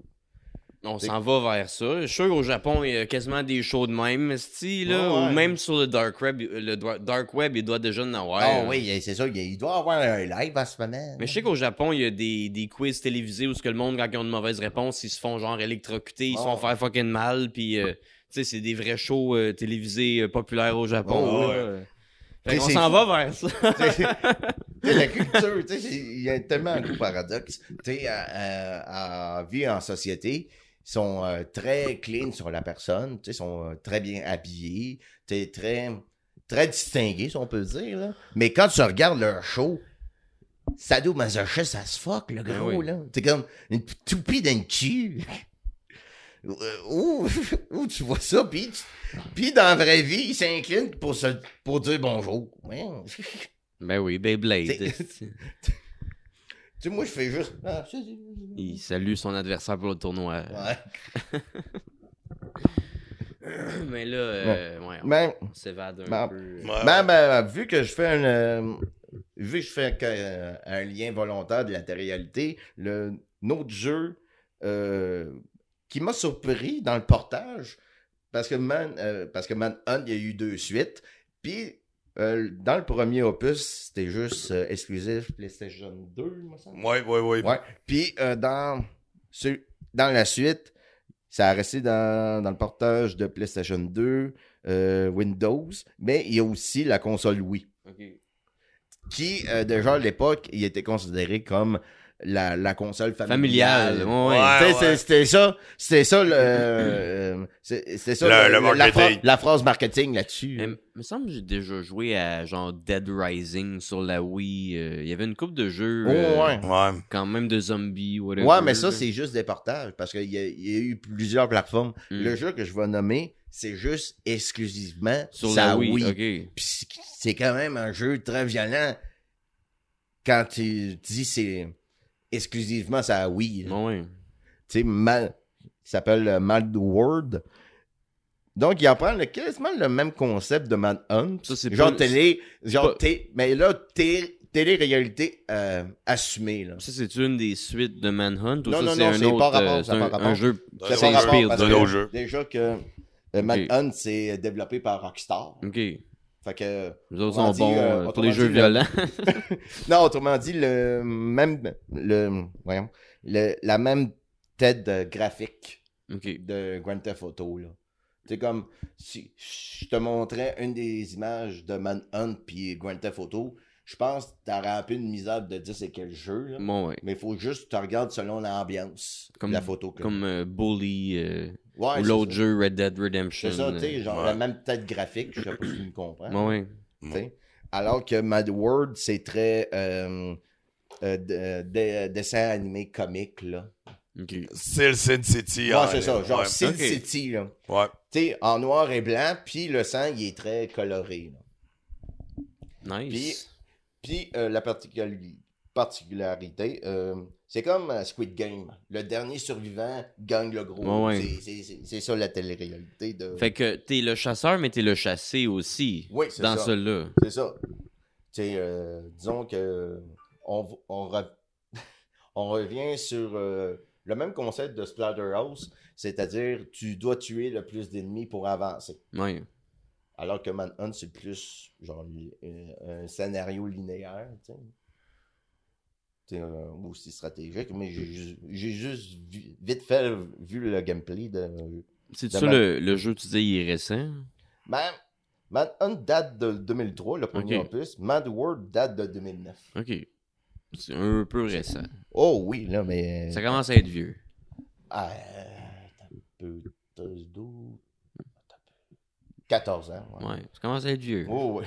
On s'en va vers ça. Je suis sûr qu'au Japon, il y a quasiment des shows de même, style, là. Ouais, ouais. Ou même sur le dark web, le dark web, il doit déjà en avoir. Ah oui, c'est ça. Il doit y avoir un live en ce moment. Mais je sais qu'au Japon, il y a des, des quiz télévisés où ce que le monde, quand ils ont une mauvaise réponse, ils se font genre électrocuter, ils se Oh. font faire fucking mal, puis euh, sais, c'est des vrais shows euh, télévisés euh, populaires au Japon. Oh, ouais. Fait c'est s'en va vers ça. La culture, tu sais, c'est- il y a tellement un gros paradoxe. Tu sais, à, à- à vie en société, ils sont euh, très clean sur la personne, tu sais, ils sont euh, très bien habillés, tu très, très distingués, si on peut dire. Là. Mais quand tu regardes leur show, sadomasochiste, ça se fuck, le gros, Ben oui. là. C'est comme une toupie d'un cul. Euh, Où, où tu vois ça, puis dans la vraie vie, il s'incline pour, se, pour dire bonjour. Ben oui, Beyblade. Tu sais, moi, je fais juste. Ah, il salue son adversaire pour le tournoi. Ouais. Mais là, euh, ouais, on Ben, s'évade un Ben, peu. Ben, ben, vu que je fais un. euh, vu que je fais euh, un lien volontaire de la réalité, le notre jeu euh, qui m'a surpris dans le portage, parce que Man, euh, parce que Manhunt, il y a eu deux suites, puis euh, dans le premier opus, c'était juste euh, exclusif PlayStation 2, il me semble. Ouais, ouais, ouais. Ouais. Puis euh, dans, ce- dans la suite, ça a resté dans, dans le portage de PlayStation 2, euh, Windows, mais il y a aussi la console Wii, qui, euh, déjà à l'époque, il était considéré comme la, la console Familial. familiale. ouais, C'était ça, c'était ça le, euh, c'est- c'était ça Le- le la, la phrase marketing là-dessus. Mais, il me semble que j'ai déjà joué à genre Dead Rising sur la Wii. euh, Il y avait une coupe de jeux Oh, euh, ouais. Ouais. quand même de zombies, whatever. Ouais, mais ça, c'est juste des portages parce qu'il y, y a eu plusieurs plateformes. Mm. Le jeu que je vais nommer, c'est juste exclusivement sur sa la Wii. Wii. Ok. Puis c'est- c'est quand même un jeu très violent quand tu dis c'est exclusivement sa Wii. ouais. Tu sais, Mal- il s'appelle euh, Mad World. Donc, il apprend le, quasiment le même concept de Manhunt. Ça, c'est Genre télé, genre pas- mais là, té- télé-réalité euh, assumée. Là. Ça, c'est une des suites de Manhunt ou Non, ça, non, c'est non, un c'est autre. pas rapport, euh, ça un, pas un rapport. jeu C'est rapport inspiré d'un autre jeu. Déjà que euh, Manhunt, c'est développé par Rockstar. Ok. Fait que, Les autres sont dit, bons euh, euh, pour les jeux dit, le- violents. non, autrement dit, le même, le, voyons, le, la même tête graphique de Grand Theft Auto, là. C'est comme, si je te montrais une des images de Manhunt puis Grand Theft Auto, je pense que t'aurais un peu une misère de dire c'est quel jeu, là. Bon, ouais. Mais il faut juste que tu regardes selon l'ambiance Comme- de la photo. que- Comme euh, Bully euh, Ouais, ou l'autre jeu Red Dead Redemption. C'est ça, tu sais, genre Ouais. la même tête graphique, je sais pas si tu me comprends. Ouais, ouais. Alors que Mad World, c'est très euh, euh, de- de- dessin animé comique, là. Ok. C'est le Sin City. Ouais, en- c'est ça, genre ouais. Sin. City, là. Ouais. Tu sais, en noir et blanc, puis le sang, il est très coloré, là. Nice. Puis euh, la particuli- particularité, euh, c'est comme euh, Squid Game. Le dernier survivant gagne le gros. C'est- ça la télé-réalité de... Fait que t'es le chasseur, mais t'es le chassé aussi. Oui, c'est Dans celui-là. C'est ça. Euh, disons que on, on, re- on revient sur euh, le même concept de Splatterhouse, c'est-à-dire tu dois tuer le plus d'ennemis pour avancer. Ouais. Alors que Manhunt, c'est plus genre un scénario linéaire, tu sais. Tu sais, euh, aussi stratégique, mais j'ai ju- j'ai juste vu- vite fait vu le gameplay de. C'est ça ma- le, le jeu, tu disais, il est récent? Man, Manhunt date de 2003, le premier Ok. opus. Mad World date de 2009. Ok. C'est un peu récent. Oh oui, là, mais. Ça commence à être vieux. Ah, euh, un peu. 13, 12. attends un peu. 14 ans. Ouais. Ouais, ça commence à être vieux. Oh, ouais.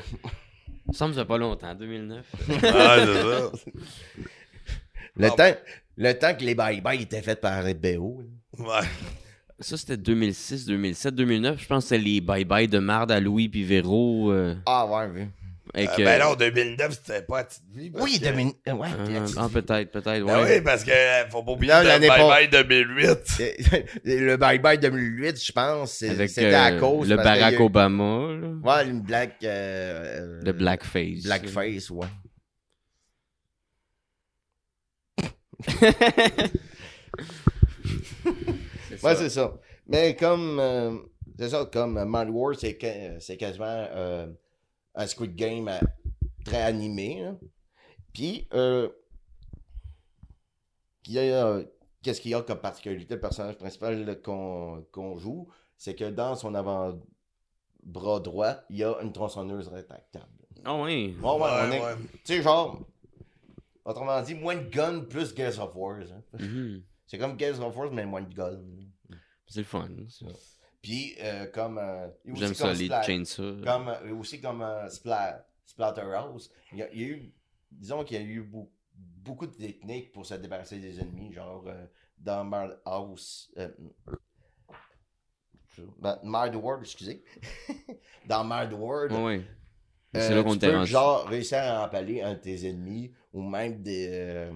Ça me fait pas longtemps, 2009. Ah, c'est ça. Le, Ah. temps, le temps que les bye-bye étaient faits par RBO. Ouais. Ça, c'était 2006, 2007, 2009. Je pense que c'était les bye-bye de Marde à Louis puis Véro. euh, Ah, ouais, oui. Euh, euh, ben non, 2009, c'était pas à petite vie. Oui, que- 2000. Ouais, euh, ah, vie. peut-être, peut-être, Ben ouais. oui, parce que euh, faut pas oublier Non, le l'année Bye pas- Bye 2008. le bye-bye 2008, je pense, c'était à euh, cause. le Barack eu- Obama, là. Ouais, une black. euh, le blackface. Blackface, ouais. C'est Ouais, ça. c'est ça. Mais comme. euh, c'est ça, comme euh, Mind War, c'est que- c'est quasiment euh, un Squid Game très animé. hein. Puis, euh, qu'il y a, euh, qu'est-ce qu'il y a comme particularité, le personnage principal là, qu'on qu'on joue, c'est que dans son avant-bras droit, il y a une tronçonneuse rétractable. Ah oui. Ouais, Ouais, est- ouais. Tu sais, genre, autrement dit, moins de guns plus Gears of War. hein. Mhm. C'est comme Gears of War, mais moins de guns. C'est le fun. Puis, euh, comme. euh, J'aime ça, les Splat- chainsaw. Comme, euh, aussi comme euh, Splat- Splatterhouse, il y, a, il y a eu. Disons qu'il y a eu beau- beaucoup de techniques pour se débarrasser des ennemis, genre dans Mad House. Ben, Mad World, excusez. dans Mad World. Ouais. Euh, C'est là qu'on tu était peux, rendu. genre réussir à empaler un de tes ennemis ou même des, euh,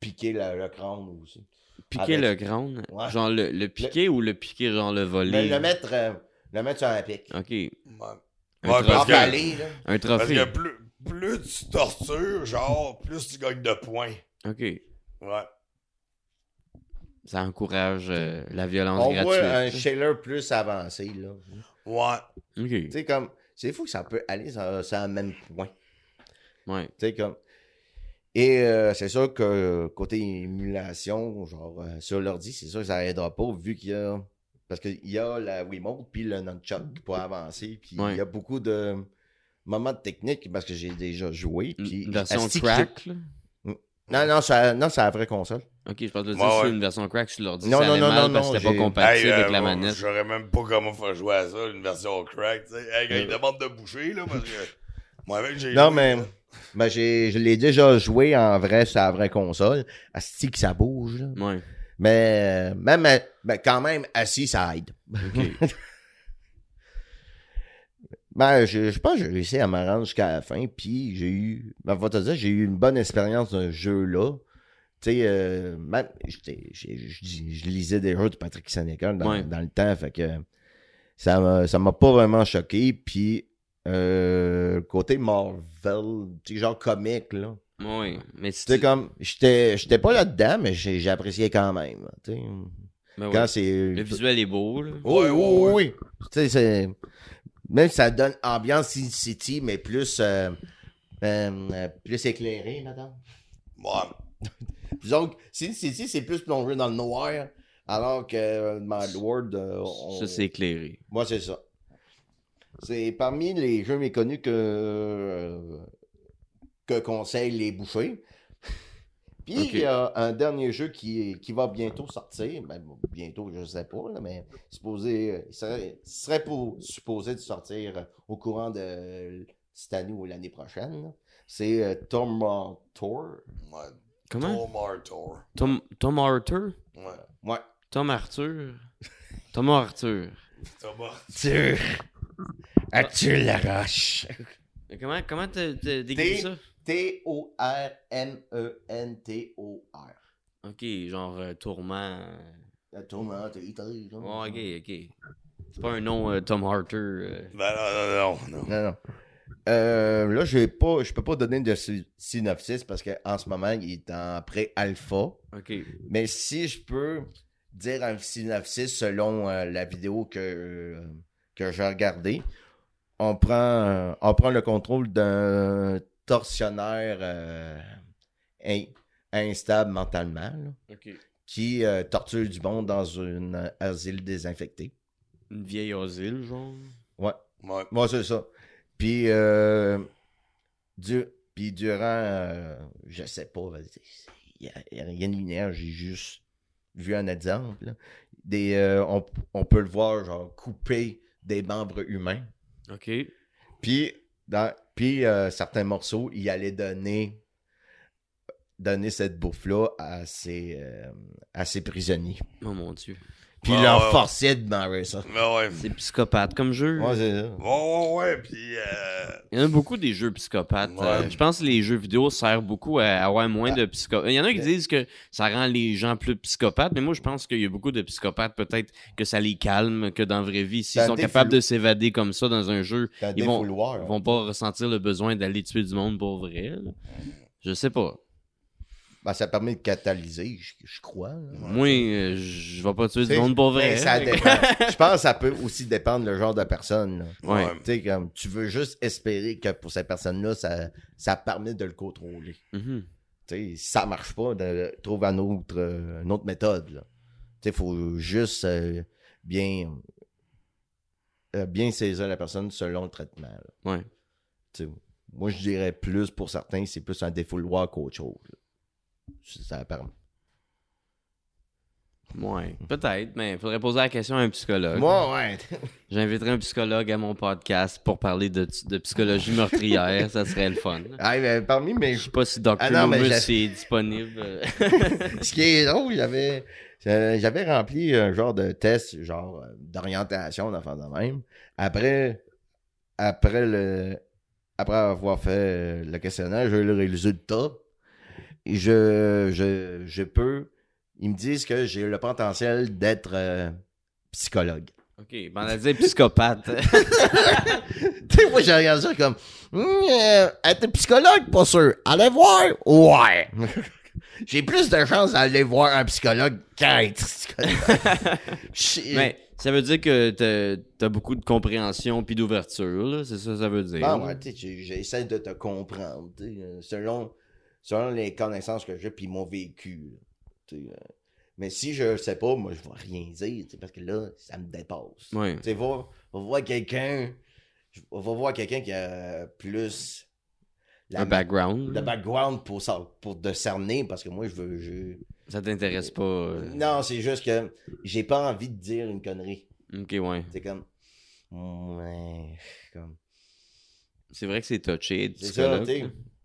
piquer le, le crâne aussi. Piquer avec- le crâne? Ouais. Genre le, le piquer ou le piquer, genre le voler? Mais le mettre, euh, le mettre sur un pic. Ok. Ouais. Un Ouais, trophée. parce que, Empaler, là. Un parce trophée. que plus, plus tu tortures, genre, plus tu gagnes de points. Ok. Ouais. Ça encourage euh, la violence On voit un gratuite. Shaler plus avancé, là. Ouais. Ok. Tu sais, comme, c'est fou que ça peut aller sur, sur un même point. Ouais. Tu sais, comme. Et euh, c'est sûr que côté émulation, genre euh, sur l'ordi, c'est sûr que ça aidera pas vu qu'il y a. Parce qu'il y a la Wiimote puis le Nunchuck pour avancer. Puis Ouais. il y a beaucoup de moments de technique parce que j'ai déjà joué. Puis Une version Non, non, ça- non, c'est la vraie console. Ok, je pense que Ouais, ouais. une version crack sur l'ordi. Non, ça non, non, mal non, parce que non, c'était pas compatible Hey, avec euh, la moi, manette. J'aurais même pas comment faire jouer à ça, une version crack, tu sais. Hey, quand Euh. il demande de boucher, là, parce que. Moi, avec, j'ai. Non, joué, mais. Ben, j'ai, je l'ai déjà joué en vrai sur la vraie console. Asti que ça bouge, là. Ouais. Mais euh, même, euh, ben, quand même, assis, ça aide. Ben, je, je pense que j'ai réussi à me rendre jusqu'à la fin, puis j'ai eu, ben, faut te dire, j'ai eu une bonne expérience d'un jeu-là. Tu sais, euh, j'ai- je je lisais des jeux de Patrick Sénécal dans, Ouais. dans le temps, fait que ça m'a, ça m'a pas vraiment choqué, puis euh, côté Marvel, tu sais, genre comique, là. Ouais. Mais Tu comme, j'étais, j'étais pas là-dedans, mais j'ai, j'ai apprécié quand même, tu sais. Ben ouais. Quand c'est... Le visuel est beau, là. Oui, oui, oui, oui. Tu sais, c'est. Même si ça donne ambiance Sin City, mais plus. euh, euh, euh, plus éclairé, madame. Ouais. Disons que Sin City, c'est plus plongé dans le noir, alors que euh, Mad World. euh, on- Ça, c'est éclairé. Moi, c'est ça. C'est parmi les jeux méconnus que. euh, que conseillent les bouchers. Puis, il y a un dernier jeu qui, qui va bientôt sortir. Ben, bientôt, je sais pas, là, mais supposé, il serait, pour, supposé de sortir au courant de cette année ou l'année prochaine. C'est euh, Tom Tour. Ouais. Comment? Tom Arthur. Tom, Tom Arthur? Ouais. Ouais. Tom Arthur? Thomas Arthur. Tom Arthur. Arthur. Arthur Laroche. Comment comment t'as décrit ça? T-O-R-M-E-N-T-O-R. Ok, genre euh, tourment. La tourmente, il t'arrive, Oh, ok, ok. C'est pas un nom euh, Tom euh. Ben non, non, non. non. Non, non. Euh, là, je vais pas, je peux pas donner de sy- synopsis parce qu'en ce moment, il est en pré-alpha. Ok. Mais si je peux dire un synopsis selon euh, la vidéo que, euh, que j'ai regardée, on prend, euh, on prend le contrôle d'un tortionnaire euh, in- instable mentalement là, qui euh, torture du monde dans une euh, asile désinfecté. Une vieille asile, genre? Ouais. Ouais. Moi, c'est ça. Puis, euh, du- puis durant, euh, je sais pas, il n'y a, rien de linéaire, j'ai juste vu un exemple. là. Des, euh, on, on peut le voir, genre, couper des membres humains. Ok. Puis, dans, puis euh, certains morceaux, il allait donner, cette bouffe-là à ses, euh, à ses prisonniers. Oh. Puis Ah, il leur ouais. forçait de manger ça. Ouais. C'est psychopathe comme jeu. Ouais, c'est ça. Ouais, ouais, ouais. Puis. Euh... Il y en a beaucoup des jeux psychopathes. Ouais. Euh, je pense que les jeux vidéo servent beaucoup à avoir moins de psychopathes. Il y en a qui disent que ça rend les gens plus psychopathes, mais moi je pense qu'il y a beaucoup de psychopathes, peut-être que ça les calme, que dans la vraie vie, s'ils sont capables de s'évader comme ça dans un jeu, Ils vont- défouloir. ils vont pas ressentir le besoin d'aller tuer du monde pour vrai. là. Je sais pas. Ben, ça permet de catalyser, je, je crois. Moi, euh, je vais pas tuer du monde pour vrai. ça hein. dépend. je pense que ça peut aussi dépendre le genre de personne. là. Ouais. Tu sais, comme, tu veux juste espérer que pour cette personne-là, ça, ça permet de le contrôler. Mhm. Tu sais, si ça marche pas, de, trouve un autre, euh, une autre méthode. là. Tu sais, faut juste euh, bien, euh, bien saisir la personne selon le traitement. là. Ouais. Tu sais, moi, je dirais plus pour certains, c'est plus un défouloir qu'autre chose. là. Ça permet. Ouais. Peut-être, mais il faudrait poser la question à un psychologue. Moi, ouais. J'inviterai un psychologue à mon podcast pour parler de, de psychologie meurtrière. ça serait le fun. Ah, mais parmi mes Je sais pas si Dr. Ah Loomis est disponible. Ce qui est drôle, j'avais j'avais rempli un genre de test, genre euh, d'orientation, d'enfant de même. Après, après le après avoir fait le questionnaire, j'ai eu le résultat. Je, je, je peux. Ils me disent que j'ai le potentiel d'être euh, psychologue. ok, ben on a dit psychopathe. tu sais, moi, j'ai regardé ça comme. Hmm, euh, être psychologue, pas sûr. Allez voir? Ouais. j'ai plus de chances d'aller voir un psychologue qu'être psychologue. Mais ça veut dire que t'as- t'as beaucoup de compréhension puis d'ouverture, là. C'est ça que ça veut dire. Ah ouais, j'essaie de te comprendre, euh, selon, selon les connaissances que j'ai puis mon vécu. là, euh. mais si je sais pas, moi, je vais rien dire, parce que là, ça me dépasse. Ouais. Tu va, va voir quelqu'un, va voir quelqu'un qui a plus la Un background. le background pour, ça, pour discerner, parce que moi, je veux... Je... Ça t'intéresse pas. euh. Non, c'est juste que j'ai pas envie de dire une connerie. Ok, ouais. C'est comme... Ouais, comme... C'est vrai que c'est touché, C'est ça, tu.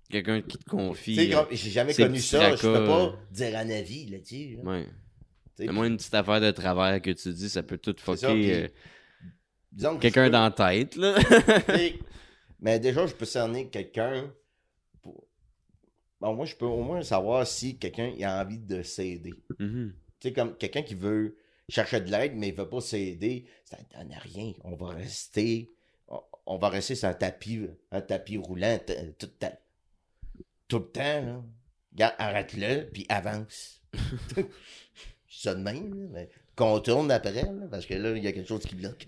Quelqu'un qui te confie. Tu sais, euh, comme, j'ai jamais connu ça, je tracas, peux pas dire un avis là-dessus. là. Ouais. Tu sais, Moi, une petite affaire de travers que tu dis, ça peut tout fucker euh, que quelqu'un je dans la tête, là. Mais déjà, je peux cerner quelqu'un. Pour... Bon, moi, je peux au moins savoir si quelqu'un a envie de s'aider. Mhm. Tu sais, comme quelqu'un qui veut chercher de l'aide, mais il veut pas s'aider, ça ne donne rien. On va rester. on- va rester sur un tapis, un tapis roulant t- tout, le temps. Tout le temps. Là. Regarde, arrête-le, puis avance. Je dis ça de même, là, mais contourne après, là, parce que là, il y a quelque chose qui bloque.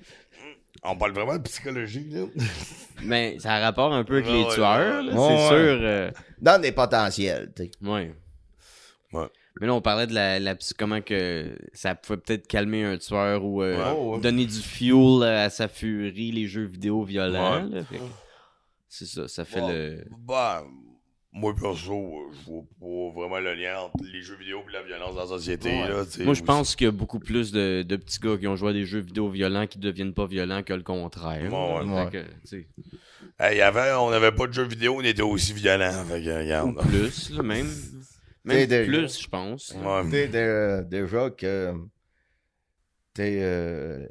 On parle vraiment de psychologie, là. Mais ça a rapport un peu avec Ouais, les tueurs, là, ouais, c'est ouais. sûr. euh, Dans des potentiels, tu sais. Ouais. Ouais. Mais là, on parlait de la, la psy- comment que ça pouvait peut-être calmer un tueur ou euh, Ouais, ouais. donner du fuel à sa furie, les jeux vidéo violents. Ouais. là. Fait que C'est ça, ça fait Bon, le. Bah, moi, perso, euh, je vois pas vraiment le lien entre les jeux vidéo et la violence dans la société, Ouais. là. Moi, je pense qu'il y a beaucoup plus de, de petits gars qui ont joué à des jeux vidéo violents qui deviennent pas violents que le contraire. Ouais, ouais. Que, Hey, avant, on n'avait pas de jeux vidéo, on était aussi violents. Fait que, ou plus, là, même. Même plus, je pense. Ouais. Tu sais, de- déjà que. Sais, euh,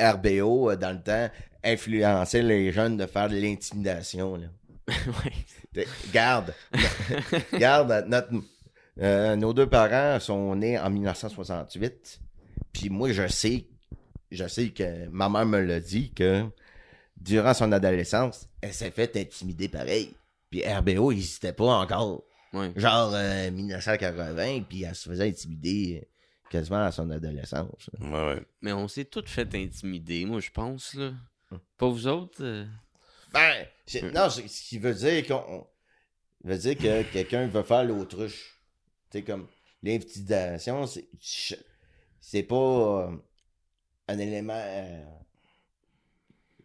RBO, euh, dans le temps, influençait les jeunes de faire de l'intimidation. là. Garde. garde, notre, euh, nos deux parents sont nés en 1968. Puis moi, je sais, je sais que ma mère me l'a dit que durant son adolescence, elle s'est fait intimider pareil. Puis RBO, il n'hésitait pas encore. Ouais. Genre euh, 1980, puis elle se faisait intimider euh, quasiment à son adolescence. là. Ouais, ouais. Mais on s'est tous fait intimider, moi, je pense. là. Hum. Pas vous autres? euh? Ben, c'est- non, ce qui veut dire qu'on veut dire que quelqu'un veut faire l'autruche. Tu sais, comme l'intimidation, c'est c'est pas euh, un élément. euh,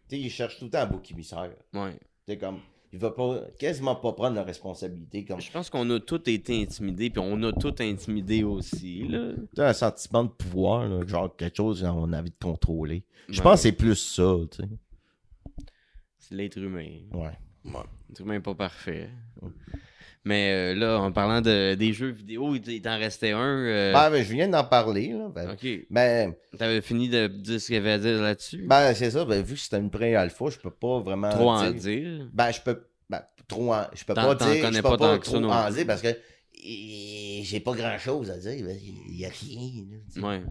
tu sais, il cherche tout le temps un bouc émissaire. Ouais. Tu sais, comme. Il va pas, quasiment pas prendre la responsabilité. Comme, Je pense qu'on a tous été intimidés, puis on a tous intimidé aussi, tu as un sentiment de pouvoir, là, genre quelque chose qu'on a envie de contrôler. Je Ouais. pense que c'est plus ça, tu sais. C'est l'être humain. Ouais. Ouais. L'être humain n'est pas parfait. Mais euh, là, en parlant de, des jeux vidéo, il t'en restait un. euh, Ah, ben, je viens d'en parler, là. Ben, ok. ben, T'avais fini de dire ce qu'il y avait à dire là-dessus? ben, c'est ça. Ben, vu que c'était une pré-alpha, je peux pas vraiment. Trop en dire. dire? Ben, je peux. Ben, trop en. Je peux T'en- pas t'en dire. Je connais peux pas pas, tant que ça trop en dire parce que. J'ai pas grand chose à dire. Ben, Il y a rien. là. Ouais.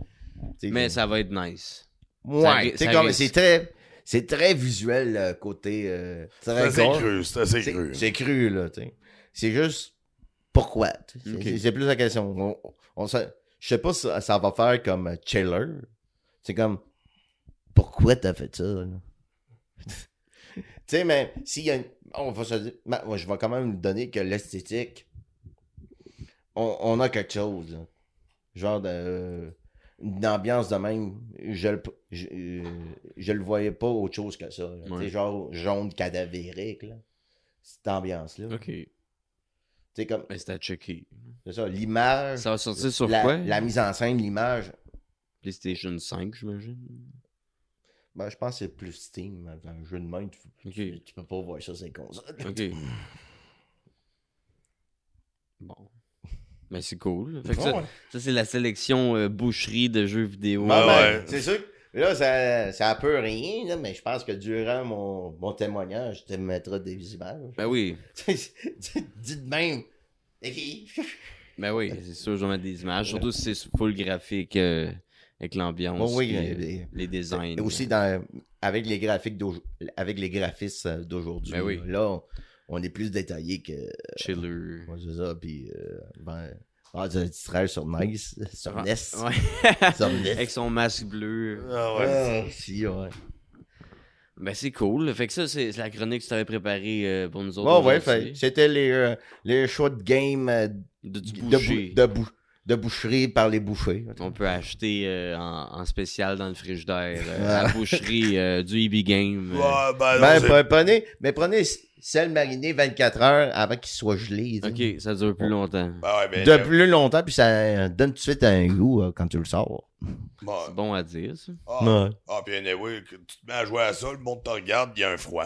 Mais ça va être nice. Ouais. ça comme. C'est très. C'est très visuel, le côté. euh, C'est assez cru, c'est assez C'est cru. c'est cru, là, tu sais. C'est juste. pourquoi? C'est plus la question. On, on, sait- je sais pas si ça, ça va faire comme euh, Chiller. C'est comme, pourquoi t'as fait ça? là? tu sais, mais s'il y a une- On va se dire, ben, moi, je vais quand même donner que l'esthétique, on, on a quelque chose. là. Genre de. Une ambiance de même, je le, je, euh, je le voyais pas autre chose que ça. là. Ouais. genre jaune cadavérique, là. Cette ambiance-là. Ok. Sais, comme, Ben, c'est à checker. c'est ça, l'image. Ça va sortir sur la, quoi? la mise en scène, l'image. PlayStation 5, j'imagine. Ben, je pense que c'est plus Steam. Un jeu de main, tu, tu peux pas voir ça sur les consoles. Ok. Bon. Mais c'est cool. Fait que Ouais, ça, ouais. ça, c'est la sélection euh, boucherie de jeux vidéo. Ben, Ouais, ben, ouais. C'est sûr que là, ça, ça peut rien, là, mais je pense que durant mon, mon témoignage, je te mettrai des images. Ben oui. Dites même. Ben oui, c'est sûr, je vais mettre des images. Surtout si c'est full graphique euh, avec l'ambiance. Bon, oui, puis, euh, les- les designs. Et aussi dans, avec les graphiques d'aujourd'hui- avec les graphismes euh, d'aujourd'hui. Ben oui. Là, on, on est plus détaillé que. Chiller. Ouais, c'est ça. Puis, euh, ben, ah, petit frère sur Nice, sur Ah. Ouais. Sur NES. avec son masque bleu. Ah ouais. Si, ouais. Ben c'est cool. Fait que ça, c'est la chronique que tu avais préparée euh, pour nous autres. Bon, ouais, c'était les, euh, les choix de game euh, De, du de, boucher. bou- de, bou- de boucherie par les bouchers. On peut acheter euh, en, en spécial dans le frigidaire euh, la boucherie euh, du EB Game. euh. Ouais, ben, non, Ben, prenez, mais prenez celle marinée 24 heures avant qu'il soit gelé. Ok, ça dure plus longtemps. Ben ouais, ben, De euh, plus longtemps, puis ça donne tout de suite un goût euh, quand tu le sors. bon, C'est bon à dire, ça. Ah, Ouais. ah, puis anyway, tu te mets à jouer à ça, le monde te regarde, il y a un froid.